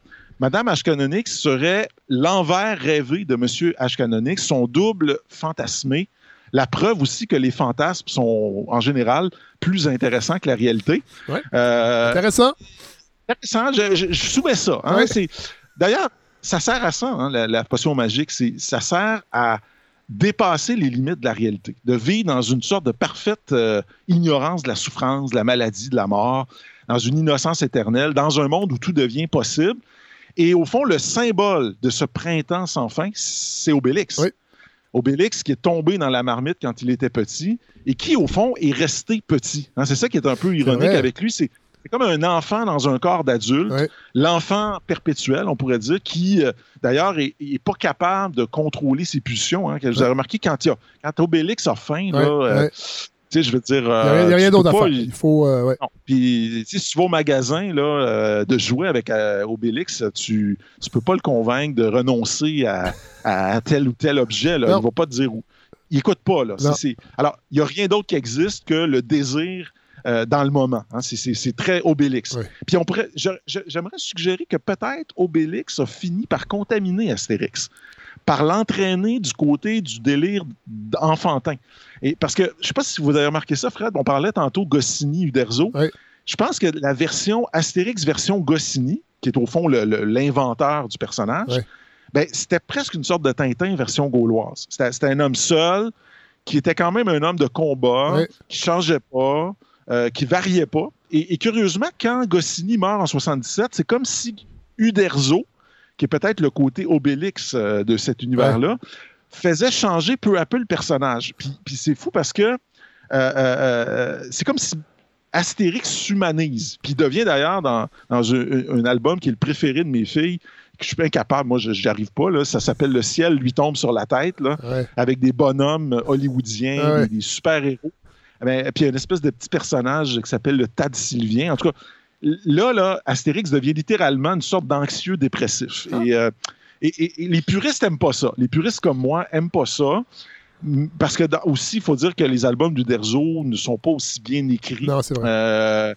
Madame Ashkanonix serait l'envers rêvé de Monsieur Ashkanonix, son double fantasmé. La preuve aussi que les fantasmes sont en général plus intéressants que la réalité. Euh, Intéressant. Je, je, soumets ça. Hein, D'ailleurs, ça sert à ça, hein, la, potion magique. Ça sert à dépasser les limites de la réalité, de vivre dans une sorte de parfaite euh, ignorance de la souffrance, de la maladie, de la mort, dans une innocence éternelle, dans un monde où tout devient possible. Et au fond, le symbole de ce printemps sans fin, c'est Obélix. Obélix qui est tombé dans la marmite quand il était petit et qui, au fond, est resté petit. Hein, c'est ça qui est un peu ironique avec lui. C'est c'est comme un enfant dans un corps d'adulte, l'enfant perpétuel, on pourrait dire, qui euh, d'ailleurs n'est pas capable de contrôler ses pulsions. Hein, que vous avez remarqué quand, il a, quand Obélix a faim, là, euh, je veux dire. Il n'y a, rien d'autre à faire. Il faut. Euh, Puis, si tu vas au magasin là, de jouer avec Obélix, tu ne peux pas le convaincre de renoncer à, tel ou tel objet. Là. Il ne va pas te dire où. Il n'écoute pas. Là. Alors, il n'y a rien d'autre qui existe que le désir euh, dans le moment. Hein. C'est très Obélix. Puis on pourrait, j'aimerais suggérer que peut-être Obélix a fini par contaminer Astérix, par l'entraîner du côté du délire enfantin. Et parce que, je ne sais pas si vous avez remarqué ça, Fred, on parlait tantôt Goscinny, Uderzo. Je pense que la version Astérix version Goscinny, qui est au fond l'inventeur du personnage, ben, c'était presque une sorte de Tintin version gauloise. C'était un homme seul, qui était quand même un homme de combat, qui changeait pas, euh, qui variait pas. Et, curieusement, quand Goscinny meurt en 77, c'est comme si Uderzo, qui est peut-être le côté Obélix euh, de cet univers-là, faisait changer peu à peu le personnage. Puis, c'est fou parce que euh, c'est comme si Astérix s'humanise. Puis il devient d'ailleurs dans, un, album qui est le préféré de mes filles, que je suis incapable, moi, je n'y arrive pas. Là. Ça s'appelle Le ciel lui tombe sur la tête, là, avec des bonhommes hollywoodiens, des super-héros. Ben, puis il y a une espèce de petit personnage qui s'appelle le Tad Sylvien. En tout cas, là, là, Astérix devient littéralement une sorte d'anxieux dépressif. Ah. Euh, et, les puristes n'aiment pas ça. Les puristes comme moi n'aiment pas ça. Parce que aussi, il faut dire que les albums du Derzo ne sont pas aussi bien écrits. Non, c'est vrai. Euh,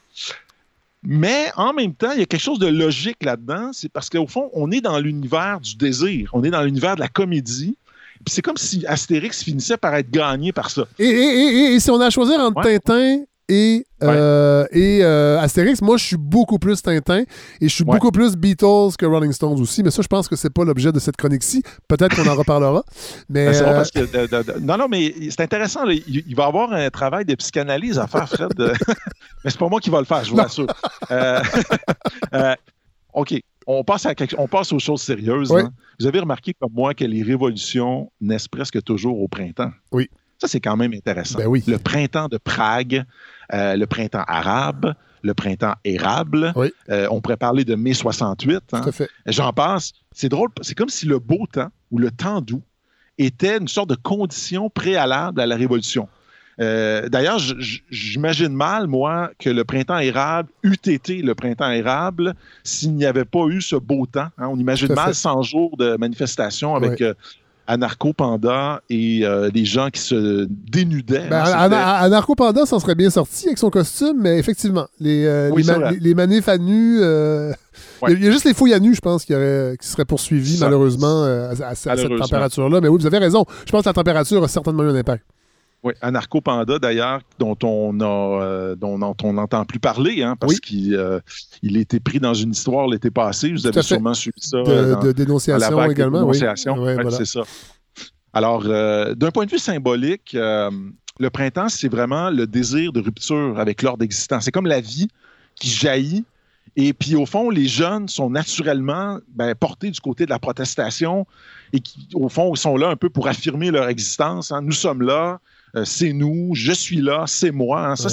mais en même temps, il y a quelque chose de logique là-dedans. C'est parce qu'au fond, on est dans l'univers du désir. On est dans l'univers de la comédie c'est comme si Astérix finissait par être gagné par ça. Et, si on a à choisir entre Tintin et, euh, et euh, Astérix, moi je suis beaucoup plus Tintin et je suis beaucoup plus Beatles que Rolling Stones aussi, mais ça je pense que c'est pas l'objet de cette chronique-ci. Peut-être qu'on en reparlera. Mais, ben, euh, parce que, non, non, mais c'est intéressant. il, va y avoir un travail de psychanalyse à faire, Fred. mais c'est pas moi qui va le faire, je vous l'assure. OK on passe, à on passe aux choses sérieuses. Hein. Vous avez remarqué comme moi que les révolutions naissent presque toujours au printemps. Oui. Ça, c'est quand même intéressant. Ben oui. Le printemps de Prague, euh, le printemps arabe, le printemps érable. Euh, on pourrait parler de mai 68. Hein. Tout à fait. J'en passe. C'est drôle. C'est comme si le beau temps ou le temps doux était une sorte de condition préalable à la révolution. Euh, d'ailleurs, j'imagine mal, moi, que le printemps érable eût été le printemps érable s'il n'y avait pas eu ce beau temps. Hein. On imagine mal 100 jours de manifestation avec euh, Anarcho Panda et euh, les gens qui se dénudaient. Ben, hein, Anarcho Panda s'en serait bien sorti avec son costume, mais effectivement, les, les, manifs à nu. Il y a juste les fouilles à nu, je pense, qui, qui seraient poursuivis malheureusement à, cette température-là. Mais oui, vous avez raison. Je pense que la température a certainement eu un impact. Oui, Anarcho Panda, d'ailleurs, dont on a, euh, dont, on n'entend plus parler, hein, parce qu'il euh, il été pris dans une histoire l'été passé. Vous avez sûrement suivi ça. De, euh, dénonciation également. dénonciation, c'est ça. Alors, d'un point de vue symbolique, le printemps, c'est vraiment le désir de rupture avec l'ordre existant. C'est comme la vie qui jaillit. Et puis, au fond, les jeunes sont naturellement ben, portés du côté de la protestation et qui, au fond, sont là un peu pour affirmer leur existence. Hein. Nous sommes là, euh, c'est nous, je suis là, c'est moi. Hein. Ça,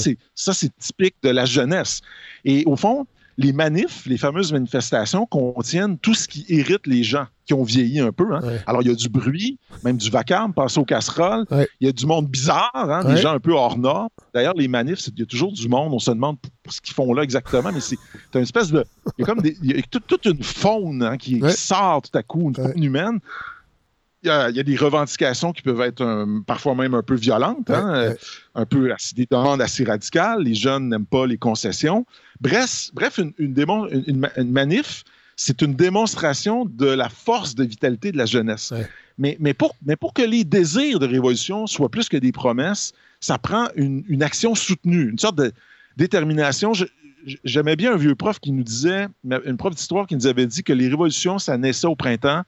c'est typique de la jeunesse. Et au fond, les manifs, les fameuses manifestations contiennent tout ce qui irrite les gens qui ont vieilli un peu. Hein. Alors, il y a du bruit, même du vacarme, passer aux casseroles. Il y a du monde bizarre, hein, des gens un peu hors normes. D'ailleurs, les manifs, il y a toujours du monde. On se demande ce qu'ils font là exactement, mais c'est une espèce de. Il y a comme des, il y a toute, une faune qui, sort tout à coup, une faune humaine il y, a des revendications qui peuvent être parfois même un peu violentes, hein, euh, un peu des demandes assez radicales. Les jeunes n'aiment pas les concessions. Bref, bref une, une, manif, c'est une démonstration de la force de vitalité de la jeunesse. Mais, mais, pour, mais pour que les désirs de révolution soient plus que des promesses, ça prend une, action soutenue, une sorte de détermination. j'aimais bien un vieux prof qui nous disait, une prof d'histoire qui nous avait dit que les révolutions, ça naissait au printemps,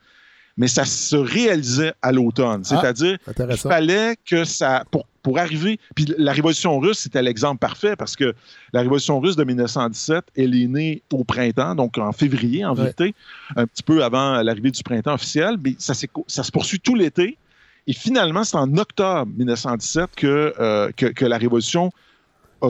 mais ça se réalisait à l'automne. Ah, C'est-à-dire qu'il fallait que ça, pour, pour arriver, puis la révolution russe, c'était l'exemple parfait parce que la révolution russe de 1917, elle est née au printemps, donc en février en vérité, un petit peu avant l'arrivée du printemps officiel, mais ça, ça se poursuit tout l'été. Et finalement, c'est en octobre 1917 que, euh, que, que, la révolution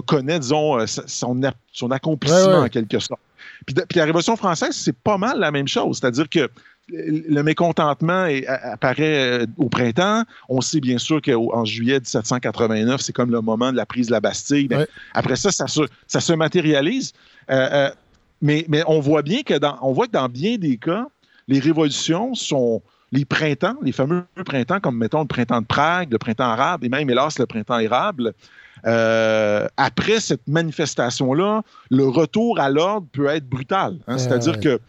connaît, disons, euh, son, son accomplissement en quelque sorte. Puis, puis, la Révolution française, c'est pas mal la même chose. C'est-à-dire que le mécontentement apparaît euh, au printemps. On sait bien sûr qu'en juillet 1789, c'est comme le moment de la prise de la Bastille. Ben, après ça, ça se, ça se matérialise. Euh, mais, mais, on voit bien que dans, on voit que dans bien des cas, les révolutions sont les printemps, les fameux printemps, comme mettons le printemps de Prague, le printemps arabe, et même hélas le printemps érable, euh, après cette manifestation-là, le retour à l'ordre peut être brutal. Hein. C'est-à-dire que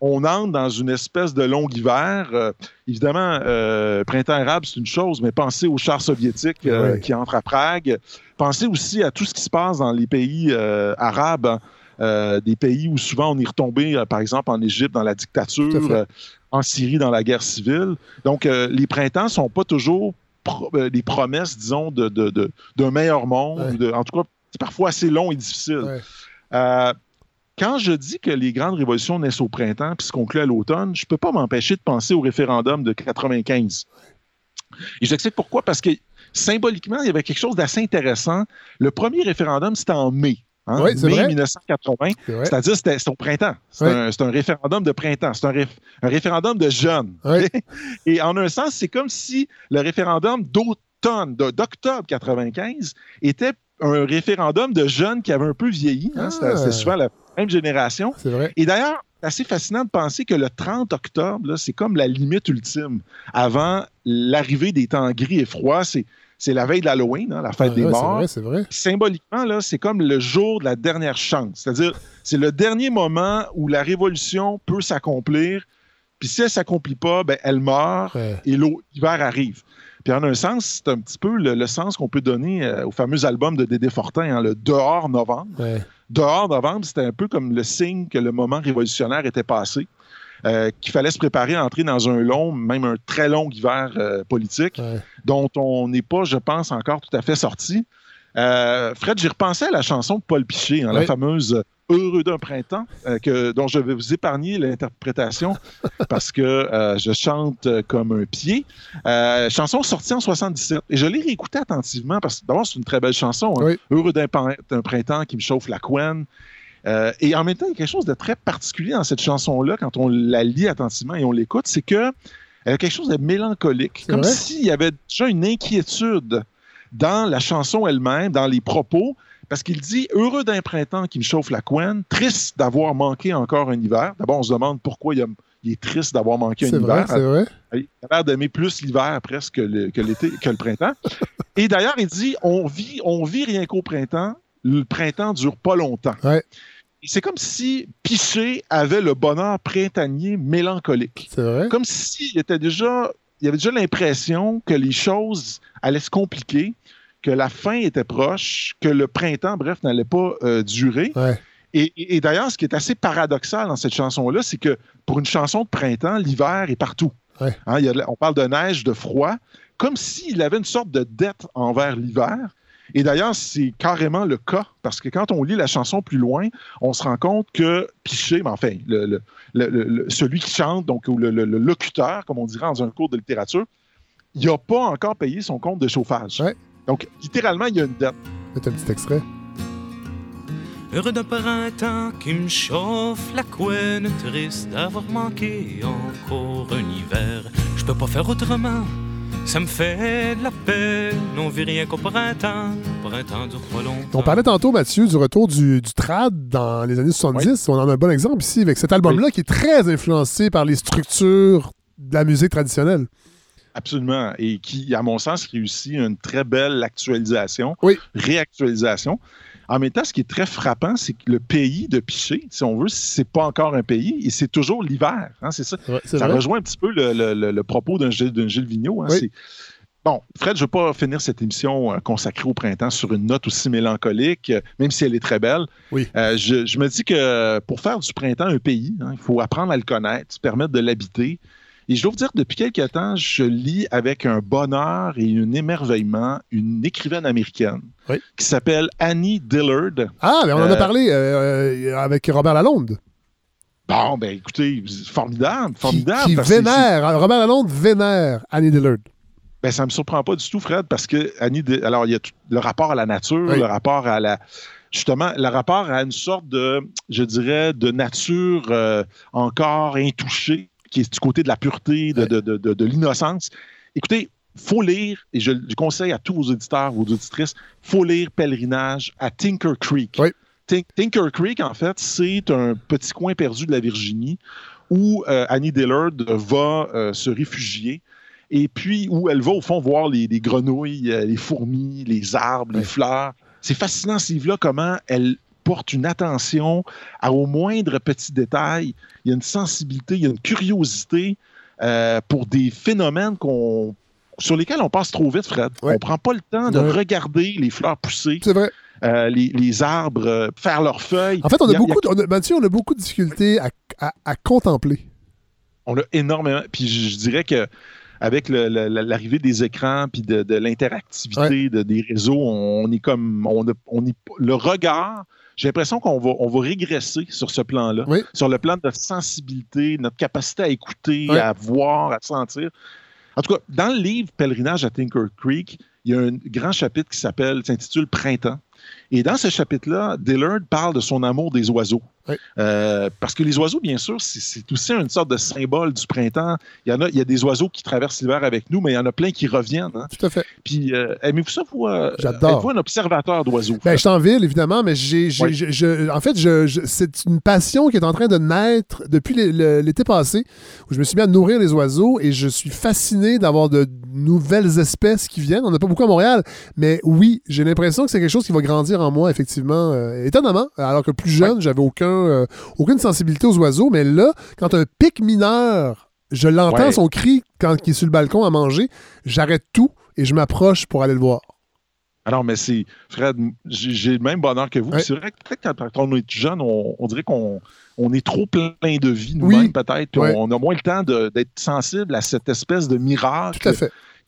on entre dans une espèce de long hiver. Euh, évidemment, euh, printemps arabe, c'est une chose, mais pensez aux chars soviétiques qui entrent à Prague. Pensez aussi à tout ce qui se passe dans les pays arabes, hein. des pays où souvent on est retombé, par exemple en Égypte, dans la dictature, en Syrie, dans la guerre civile. Donc, les printemps ne sont pas toujours euh, des promesses, disons, d'un de, de, meilleur monde. en tout cas, c'est parfois assez long et difficile. Euh, quand je dis que les grandes révolutions naissent au printemps puis se concluent à l'automne, je ne peux pas m'empêcher de penser au référendum de 95. Et j'explique pourquoi, parce que symboliquement, il y avait quelque chose d'assez intéressant. Le premier référendum, c'était en mai. Hein, mai 1980. C'est-à-dire c'était au printemps. C'est un, référendum de printemps. C'est un, référendum de jeunes. Et en un sens, c'est comme si le référendum d'automne, d'octobre 95, était un référendum de jeunes qui avaient un peu vieilli. Hein. C'était ah. souvent la même génération. Et d'ailleurs, c'est assez fascinant de penser que le 30 octobre, c'est comme la limite ultime avant l'arrivée des temps gris et froids. C'est c'est la veille de l'Halloween, hein, la fête des morts. C'est vrai, Symboliquement, là, c'est comme le jour de la dernière chance. C'est-à-dire, c'est le dernier moment où la révolution peut s'accomplir. Puis si elle ne s'accomplit pas, ben, elle meurt et l'hiver arrive. Puis en un sens, c'est un petit peu le, sens qu'on peut donner euh, au fameux album de Dédé Fortin, hein, le Dehors novembre. Dehors novembre, c'était un peu comme le signe que le moment révolutionnaire était passé. Euh, qu'il fallait se préparer à entrer dans un long, même un très long hiver euh, politique, dont on n'est pas, je pense, encore tout à fait sorti. Euh, Fred, j'ai repensé à la chanson de Paul Piché, hein, la fameuse Heureux d'un printemps, que, dont je vais vous épargner l'interprétation parce que je chante comme un pied. chanson sortie en 77. Et je l'ai réécoutée attentivement parce que d'abord, c'est une très belle chanson. Hein. Heureux d'un printemps qui me chauffe la couenne. Euh, et en même temps, il y a quelque chose de très particulier dans cette chanson-là, quand on la lit attentivement et on l'écoute, c'est que elle a quelque chose de mélancolique, comme s'il y avait déjà une inquiétude dans la chanson elle-même, dans les propos, parce qu'il dit heureux d'un printemps qui me chauffe la couenne, triste d'avoir manqué encore un hiver. D'abord, on se demande pourquoi il, est triste d'avoir manqué un hiver. C'est vrai. Il a l'air d'aimer plus l'hiver presque que, l'été, que le printemps. et d'ailleurs, il dit on vit, on vit rien qu'au printemps, le printemps dure pas longtemps. C'est comme si Piché avait le bonheur printanier mélancolique. C'est vrai. Comme s'il était déjà, il avait déjà l'impression que les choses allaient se compliquer, que la fin était proche, que le printemps, bref, n'allait pas euh, durer. Et, d'ailleurs, ce qui est assez paradoxal dans cette chanson-là, c'est que pour une chanson de printemps, l'hiver est partout. Hein, on parle de neige, de froid, comme s'il avait une sorte de dette envers l'hiver et d'ailleurs, c'est carrément le cas, parce que quand on lit la chanson plus loin, on se rend compte que Piché, mais enfin, le, celui qui chante, donc le, locuteur, comme on dirait dans un cours de littérature, il n'a pas encore payé son compte de chauffage. Donc, littéralement, il y a une dette. C'est un petit extrait. Heureux d'un printemps qui me chauffe la couenne, triste d'avoir manqué encore un hiver. Je peux pas faire autrement ça me fait de la peine, on vit rien qu'au printemps, printemps dure trop longtemps. On parlait tantôt, Mathieu, du retour du, trad dans les années 70. On en a un bon exemple ici avec cet album-là qui est très influencé par les structures de la musique traditionnelle. Absolument. Et qui, à mon sens, réussit une très belle actualisation, réactualisation. En même temps, ce qui est très frappant, c'est que le pays de Piché, si on veut, c'est pas encore un pays et c'est toujours l'hiver. Hein, c'est ça. ça rejoint un petit peu le, propos d'un Gilles, Vigneault. Hein, Bon, Fred, je ne veux pas finir cette émission euh, consacrée au printemps sur une note aussi mélancolique, euh, même si elle est très belle. Oui. Euh, je, me dis que pour faire du printemps un pays, hein, il faut apprendre à le connaître, se permettre de l'habiter. Et je dois vous dire, depuis quelques temps, je lis avec un bonheur et un émerveillement une écrivaine américaine qui s'appelle Annie Dillard. Ah, mais on en a parlé avec Robert Lalonde. Bon, ben écoutez, formidable, formidable. Qui, vénère, Robert Lalonde vénère Annie Dillard. Ben, ça ne me surprend pas du tout, Fred, parce que Annie, alors il y a le rapport à la nature, le rapport à la. Justement, le rapport à une sorte de, je dirais, de nature euh, encore intouchée, qui est du côté de la pureté, de, de, de, de l'innocence. Écoutez, faut lire, et je, conseille à tous vos auditeurs, vos auditrices, faut lire Pèlerinage à Tinker Creek. Oui. Tinker Creek, en fait, c'est un petit coin perdu de la Virginie où euh, Annie Dillard va euh, se réfugier et puis où elle va au fond voir les, grenouilles, euh, les fourmis, les arbres, les fleurs. C'est fascinant ce livre-là, comment elle porte une attention à au moindre petit détail. Il y a une sensibilité, il y a une curiosité euh, pour des phénomènes qu'on sur lesquels on passe trop vite, Fred. On ne prend pas le temps de regarder les fleurs pousser. C'est vrai. Euh, les, arbres faire leurs feuilles. En fait, on a, beaucoup, on a beaucoup de difficultés à, contempler. On a énormément. Puis je dirais que avec l'arrivée des écrans puis de, l'interactivité des réseaux, on est comme on, le regard. J'ai l'impression qu'on va, on va régresser sur ce plan-là, sur le plan de notre sensibilité, notre capacité à écouter, à voir, à sentir. En tout cas, dans le livre Pèlerinage à Tinker Creek, il y a un grand chapitre qui s'appelle, s'intitule Printemps. Et dans ce chapitre-là, Dillard parle de son amour des oiseaux. Euh, parce que les oiseaux, bien sûr, c'est aussi une sorte de symbole du printemps. Il y en a, il y a des oiseaux qui traversent l'hiver avec nous, mais il y en a plein qui reviennent. Hein. Tout à fait. Puis, euh, aimez-vous ça, vous? Euh, J'adore. Êtes-vous un observateur d'oiseaux? Ben, je suis en ville, évidemment, mais j'ai, en fait, c'est une passion qui est en train de naître depuis l'été passé, où je me suis mis à nourrir les oiseaux et je suis fasciné d'avoir de nouvelles espèces qui viennent. On n'a pas beaucoup à Montréal, mais oui, j'ai l'impression que c'est quelque chose qui va grandir en moi, effectivement, étonnamment, alors que plus jeune, j'avais aucun euh, aucune sensibilité aux oiseaux, mais là, quand un pic mineur, je l'entends son cri quand il est sur le balcon à manger, j'arrête tout et je m'approche pour aller le voir. Alors, mais c'est, Fred, j'ai le même bonheur que vous. C'est vrai que peut-être quand on est jeune, on, dirait qu'on on est trop plein de vie nous-mêmes, peut-être. On, a moins le temps d'être sensible à cette espèce de miracle.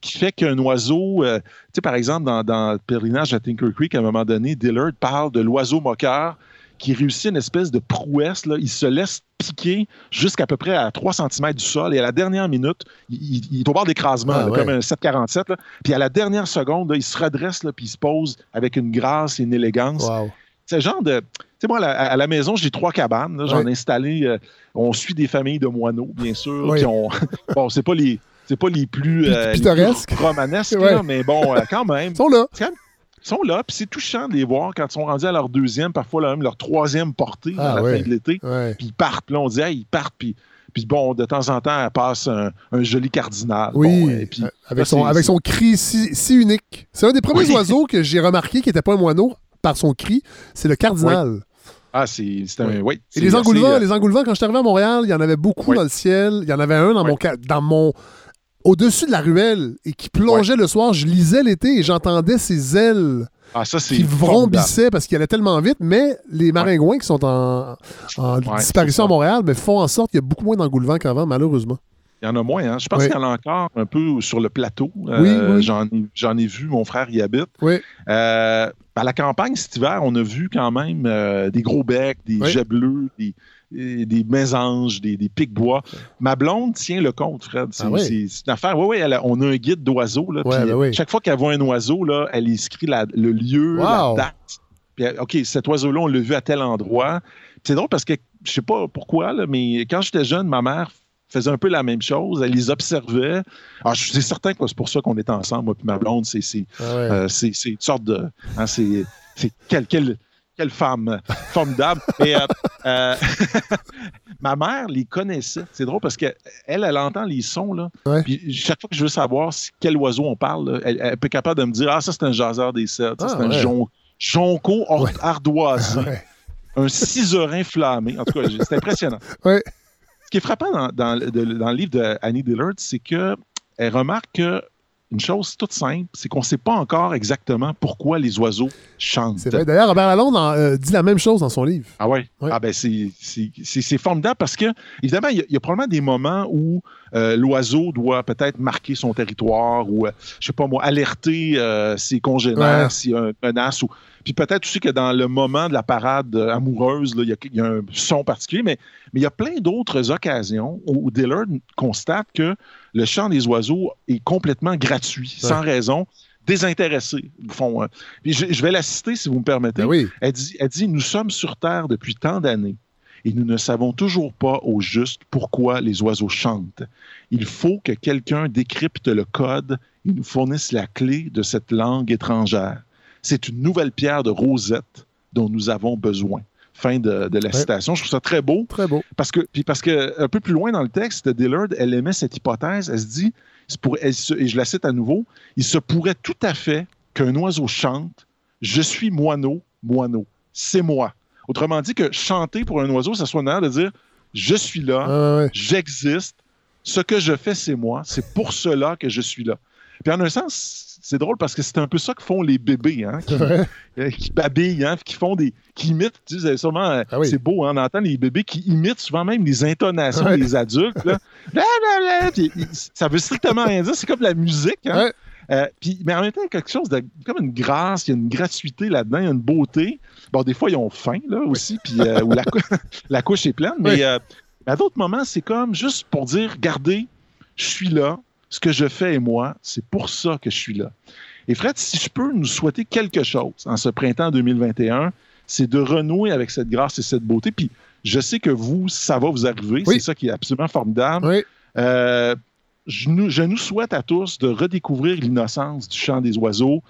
Qui fait qu'un oiseau, euh, tu sais, par exemple, dans, dans le pèlerinage à Tinker Creek, à un moment donné, Dillard parle de l'oiseau moqueur qui réussit une espèce de prouesse. Là. Il se laisse piquer jusqu'à peu près à 3 cm du sol et à la dernière minute, il, est au bord d'écrasement, ah comme un 747. Puis à la dernière seconde, il se redresse là, puis il se pose avec une grâce et une élégance. C'est le genre de. Tu sais, moi, à la, maison, j'ai trois cabanes. J'en ai installé. Euh, on suit des familles de moineaux, bien sûr. Bon, c'est pas les. C'est pas les plus, euh, pittoresques, romanesques, mais bon, euh, quand même. Ils sont là ils sont là, puis c'est touchant de les voir quand ils sont rendus à leur deuxième, parfois même leur troisième portée à la ah fin de l'été. Puis ils partent, là, on dit, ils partent, puis. Puis bon, de temps en temps, elle passe un, joli cardinal. Oui, puis, avec, son, avec son cri si, unique. C'est un des premiers oiseaux que j'ai remarqué qui n'était pas un moineau par son cri. C'est le cardinal. Ah, c'est un. Oui. Et les engoulevents, euh, les engoulevents, quand je suis arrivé à Montréal, il y en avait beaucoup dans le ciel. Il y en avait un dans mon, dans mon au-dessus de la ruelle et qui plongeait le soir. Je lisais l'été et j'entendais ses ailes ah, qui vrombissaient parce qu'il allait tellement vite. Mais les maringouins qui sont en, disparition à Montréal mais font en sorte qu'il y a beaucoup moins d'engoulevents qu'avant, malheureusement. Il y en a moins. Hein? Je pense qu'il y en a encore un peu sur le plateau. Euh, j'en ai, vu, mon frère y habite. Oui. Euh, à la campagne cet hiver, on a vu quand même euh, des gros becs, des jets bleus, des, des mésanges, des, des pics-bois. Ma blonde tient le compte, Fred. C'est ah une affaire. Oui, oui, on a un guide d'oiseaux. Ben chaque fois qu'elle voit un oiseau, là, elle inscrit le lieu, la date. OK, cet oiseau-là, on l'a vu à tel endroit. C'est drôle parce que je sais pas pourquoi, mais quand j'étais jeune, ma mère faisait un peu la même chose. Elle les observait. Alors, ah, je suis certain que c'est pour ça qu'on est ensemble, moi et ma blonde. C'est ah euh, une sorte de... Hein, c'est quel, quel, quelle femme formidable. Et, euh, euh, ma mère les connaissait. C'est drôle parce qu'elle, elle, elle entend les sons. Là. Puis chaque fois que je veux savoir quel oiseau on parle, elle, elle, peut être capable de me dire Ah, ça, c'est un jaseur des sept. Ah, c'est un jonco ardoisé. Un ciserin flammé. En tout cas, c'est impressionnant. Ce qui est frappant dans, dans, le livre d'Annie Dillard, c'est qu'elle remarque que une chose toute simple, c'est qu'on ne sait pas encore exactement pourquoi les oiseaux chantent. C'est vrai. D'ailleurs, Robert Lalonde euh, dit la même chose dans son livre. Ah ouais? Ah ben c'est formidable parce que, évidemment, il y, a probablement des moments où euh, l'oiseau doit peut-être marquer son territoire ou, euh, je sais pas moi, alerter ses congénères s'il y a une menace ou puis peut-être aussi que dans le moment de la parade amoureuse, il y, a un son particulier, mais, mais il y a plein d'autres occasions où Dillard constate que le chant des oiseaux est complètement gratuit, sans raison désintéressé. Euh. je, vais la citer si vous me permettez. Ben elle, dit, elle dit Nous sommes sur Terre depuis tant d'années et nous ne savons toujours pas au juste pourquoi les oiseaux chantent. Il faut que quelqu'un décrypte le code et nous fournisse la clé de cette langue étrangère. C'est une nouvelle pierre de rosette dont nous avons besoin. Fin de, la citation. Je trouve ça très beau. Très beau. Parce que, puis parce que un peu plus loin dans le texte, Dillard, elle émet cette hypothèse. Elle se dit, et je la cite à nouveau, il se pourrait tout à fait qu'un oiseau chante Je suis moineau, moineau. C'est moi. Autrement dit, que chanter pour un oiseau, ça soit une de dire Je suis là, j'existe, ce que je fais, c'est moi, c'est pour cela que je suis là. Puis en un sens, c'est drôle parce que c'est un peu ça que font les bébés, hein, qui, euh, babillent, hein, qui font des, qui imitent. Tu sais, sûrement, euh, ah c'est beau, hein, on entend les bébés qui imitent souvent même les intonations des adultes. Là. ça veut strictement rien dire. C'est comme la musique. Hein. Euh, puis, mais en même temps, quelque chose de comme une grâce, il y a une gratuité là-dedans, il y a une beauté. Bon, des fois, ils ont faim là aussi, puis où la, couche est pleine. Mais à d'autres moments, c'est comme juste pour dire, regardez, je suis là, ce que je fais est moi, c'est pour ça que je suis là. Et Fred, si je peux nous souhaiter quelque chose en ce printemps 2021, c'est de renouer avec cette grâce et cette beauté. Puis je sais que vous, ça va vous arriver. C'est ça qui est absolument formidable. Euh, je, nous, je, nous, souhaite à tous de redécouvrir l'innocence du chant des oiseaux,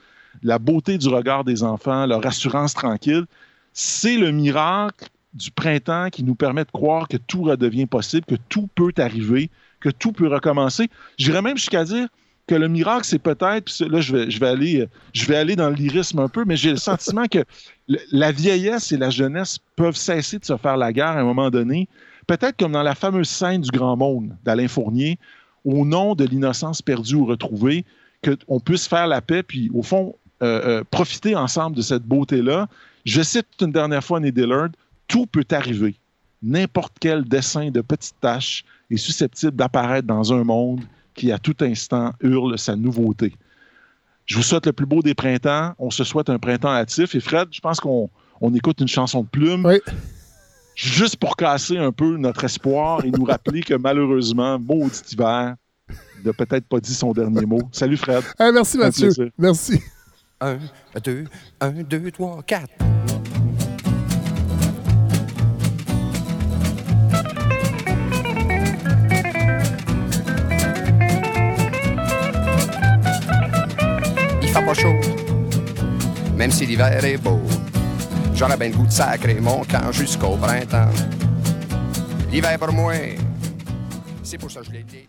la beauté du regard des enfants, leur assurance tranquille. C'est le miracle du printemps qui nous permet de croire que tout redevient possible, que tout peut arriver, que tout peut recommencer. J'irais même jusqu'à dire que le miracle, c'est peut-être, là, je vais, je, vais aller, je vais aller dans le lyrisme un peu, mais j'ai le sentiment que la vieillesse et la jeunesse peuvent cesser de se faire la guerre à un moment donné. Peut-être comme dans la fameuse scène du Grand Monde d'Alain Fournier, au nom de l'innocence perdue ou retrouvée, qu'on puisse faire la paix, puis au fond, euh, euh, profiter ensemble de cette beauté-là. Je cite une dernière fois Ned Dillard, tout peut arriver. N'importe quel dessin de petite tache est susceptible d'apparaître dans un monde qui, à tout instant, hurle sa nouveauté. Je vous souhaite le plus beau des printemps. On se souhaite un printemps hâtif. Et Fred, je pense qu'on écoute une chanson de plume. Juste pour casser un peu notre espoir et nous rappeler que malheureusement, maudit hiver, n'a peut-être pas dit son dernier mot. Salut Fred. merci Mathieu. Merci. Un, deux, un, deux, trois, quatre. Chaud, même si l'hiver est beau. J'aurais bien le goût de sacrer mon camp jusqu'au printemps. L'hiver pour moi, c'est pour ça que je l'ai dit.